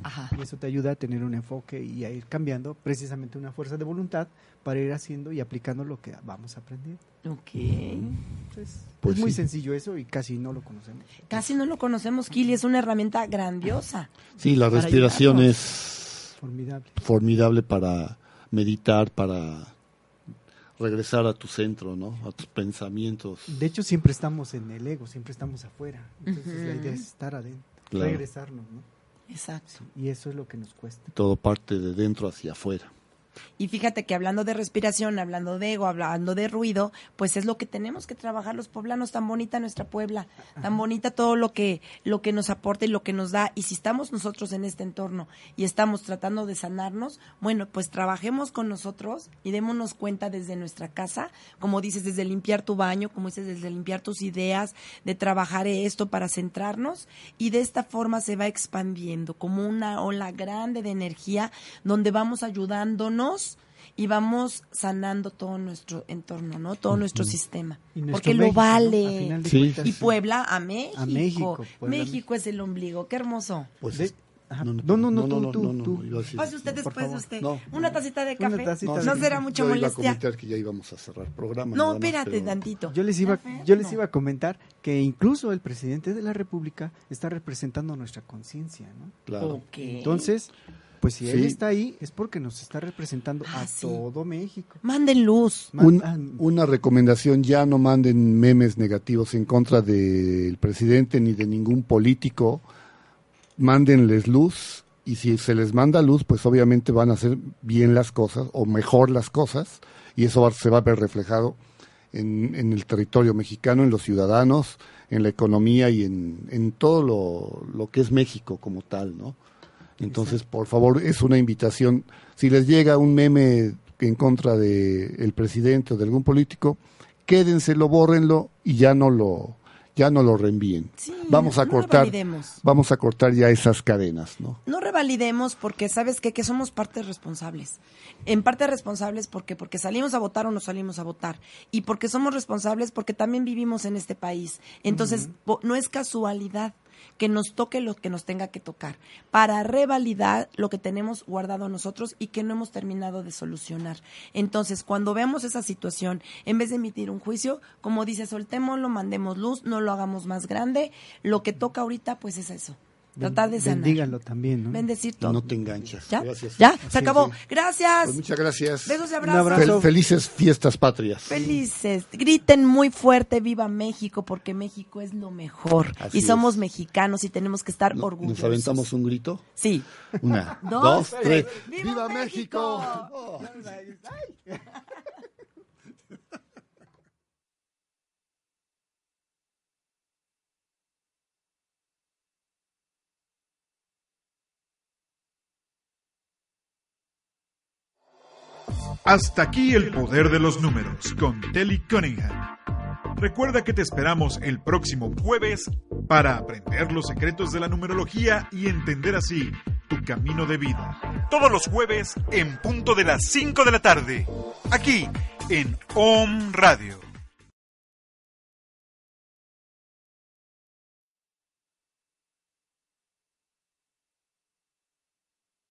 B: Ajá.
C: Y eso te ayuda a tener un enfoque y a ir cambiando precisamente una fuerza de voluntad para ir haciendo y aplicando lo que vamos aprendiendo.
B: Ok.
C: Entonces,
A: Pues
C: es muy
A: sí.
C: sencillo eso y casi no lo conocemos.
B: Casi no lo conocemos, Kili. Es una herramienta grandiosa.
A: Sí, la respiración
B: ayudarnos.
A: es
C: Formidable.
A: formidable para meditar, para regresar a tu centro, ¿no? A tus pensamientos.
C: De hecho, siempre estamos en el ego, siempre estamos afuera. Entonces, la idea es estar adentro,
A: Claro.
C: regresarnos, ¿no?
B: Exacto.
C: Y eso es lo que nos cuesta.
A: Todo parte de dentro hacia afuera.
B: Y fíjate que hablando de respiración, hablando de ego, hablando de ruido, pues es lo que tenemos que trabajar los poblanos, tan bonita nuestra Puebla, tan bonita todo lo que, lo que nos aporta y lo que nos da. Y si estamos nosotros en este entorno y estamos tratando de sanarnos, bueno, pues trabajemos con nosotros y démonos cuenta desde nuestra casa, como dices, desde limpiar tu baño, como dices, desde limpiar tus ideas, de trabajar esto para centrarnos y de esta forma se va expandiendo como una ola grande de energía donde vamos ayudándonos y vamos sanando todo nuestro entorno, ¿no? Todo nuestro sistema.
C: Nuestro
B: Porque lo vale.
C: final de
A: Sí.
C: cuentas,
B: Y Puebla a México.
C: A México, Puebla,
B: México es el ombligo. Qué hermoso.
A: Pues
C: De-
A: es-
C: Ajá. No, no, no, tú, tú,
A: no,
C: tú.
A: decir-
B: Pase usted después de usted.
A: No.
B: Una tacita de café.
C: tacita
B: No,
C: de
B: será mucha
A: yo iba a
B: molestia.
A: comentar que ya íbamos a cerrar programa.
B: No, espérate
A: pero-
B: tantito.
C: Yo les iba, yo les iba a comentar que incluso el presidente de la República está representando nuestra conciencia, ¿no?
A: Claro.
C: Entonces, pues si él está ahí es porque nos está representando
B: Ah,
C: a
B: sí.
C: todo México.
B: Manden luz.
A: Un- una recomendación, ya no manden memes negativos en contra del presidente ni de ningún político, mándenles luz y si se les manda luz, pues obviamente van a hacer bien las cosas o mejor las cosas y eso va- se va a ver reflejado en, en el territorio mexicano, en los ciudadanos, en la economía y en, en todo lo, lo que es México como tal, ¿no? Entonces, por favor, es una invitación. Si les llega un meme en contra del presidente o de algún político, quédenselo, bórrenlo y ya no lo, ya no lo reenvíen.
B: Sí,
A: vamos a
B: no
A: cortar,
B: revalidemos.
A: vamos a cortar ya esas cadenas, ¿no?
B: No revalidemos porque sabes qué? que somos partes responsables. En parte responsables porque porque salimos a votar o no salimos a votar y porque somos responsables porque también vivimos en este país. Entonces, no es casualidad que nos toque lo que nos tenga que tocar para revalidar lo que tenemos guardado nosotros y que no hemos terminado de solucionar. Entonces, cuando veamos esa situación, en vez de emitir un juicio, como dice, soltémoslo, mandemos luz, no lo hagamos más grande. Lo que toca ahorita, pues es eso. Tratar de sanar.
C: Bendíganlo también, ¿no?
B: Bendecir todo.
A: no te enganchas.
B: ¿Ya?
A: Gracias.
B: ¿Ya?
C: Así
B: Se acabó.
C: es.
B: Gracias.
A: Pues muchas gracias.
B: Besos y
C: Un
B: abrazos.
C: abrazo.
A: Fel- felices fiestas patrias.
B: Felices. Griten muy fuerte, viva México, porque México es lo mejor.
A: Así
B: y somos
A: es.
B: mexicanos y tenemos que estar
A: No-
B: orgullosos.
A: ¿Nos aventamos un grito?
B: Sí.
A: Una,
B: Dos,
A: dos, tres.
B: ¡Viva
A: ¡Viva,
B: México!
A: México! Oh.
J: Hasta aquí el poder de los números con Telly Cunningham. Recuerda que te esperamos el próximo jueves para aprender los secretos de la numerología y entender así tu camino de vida. Todos los jueves en punto de las 5 de la tarde, aquí en OM Radio.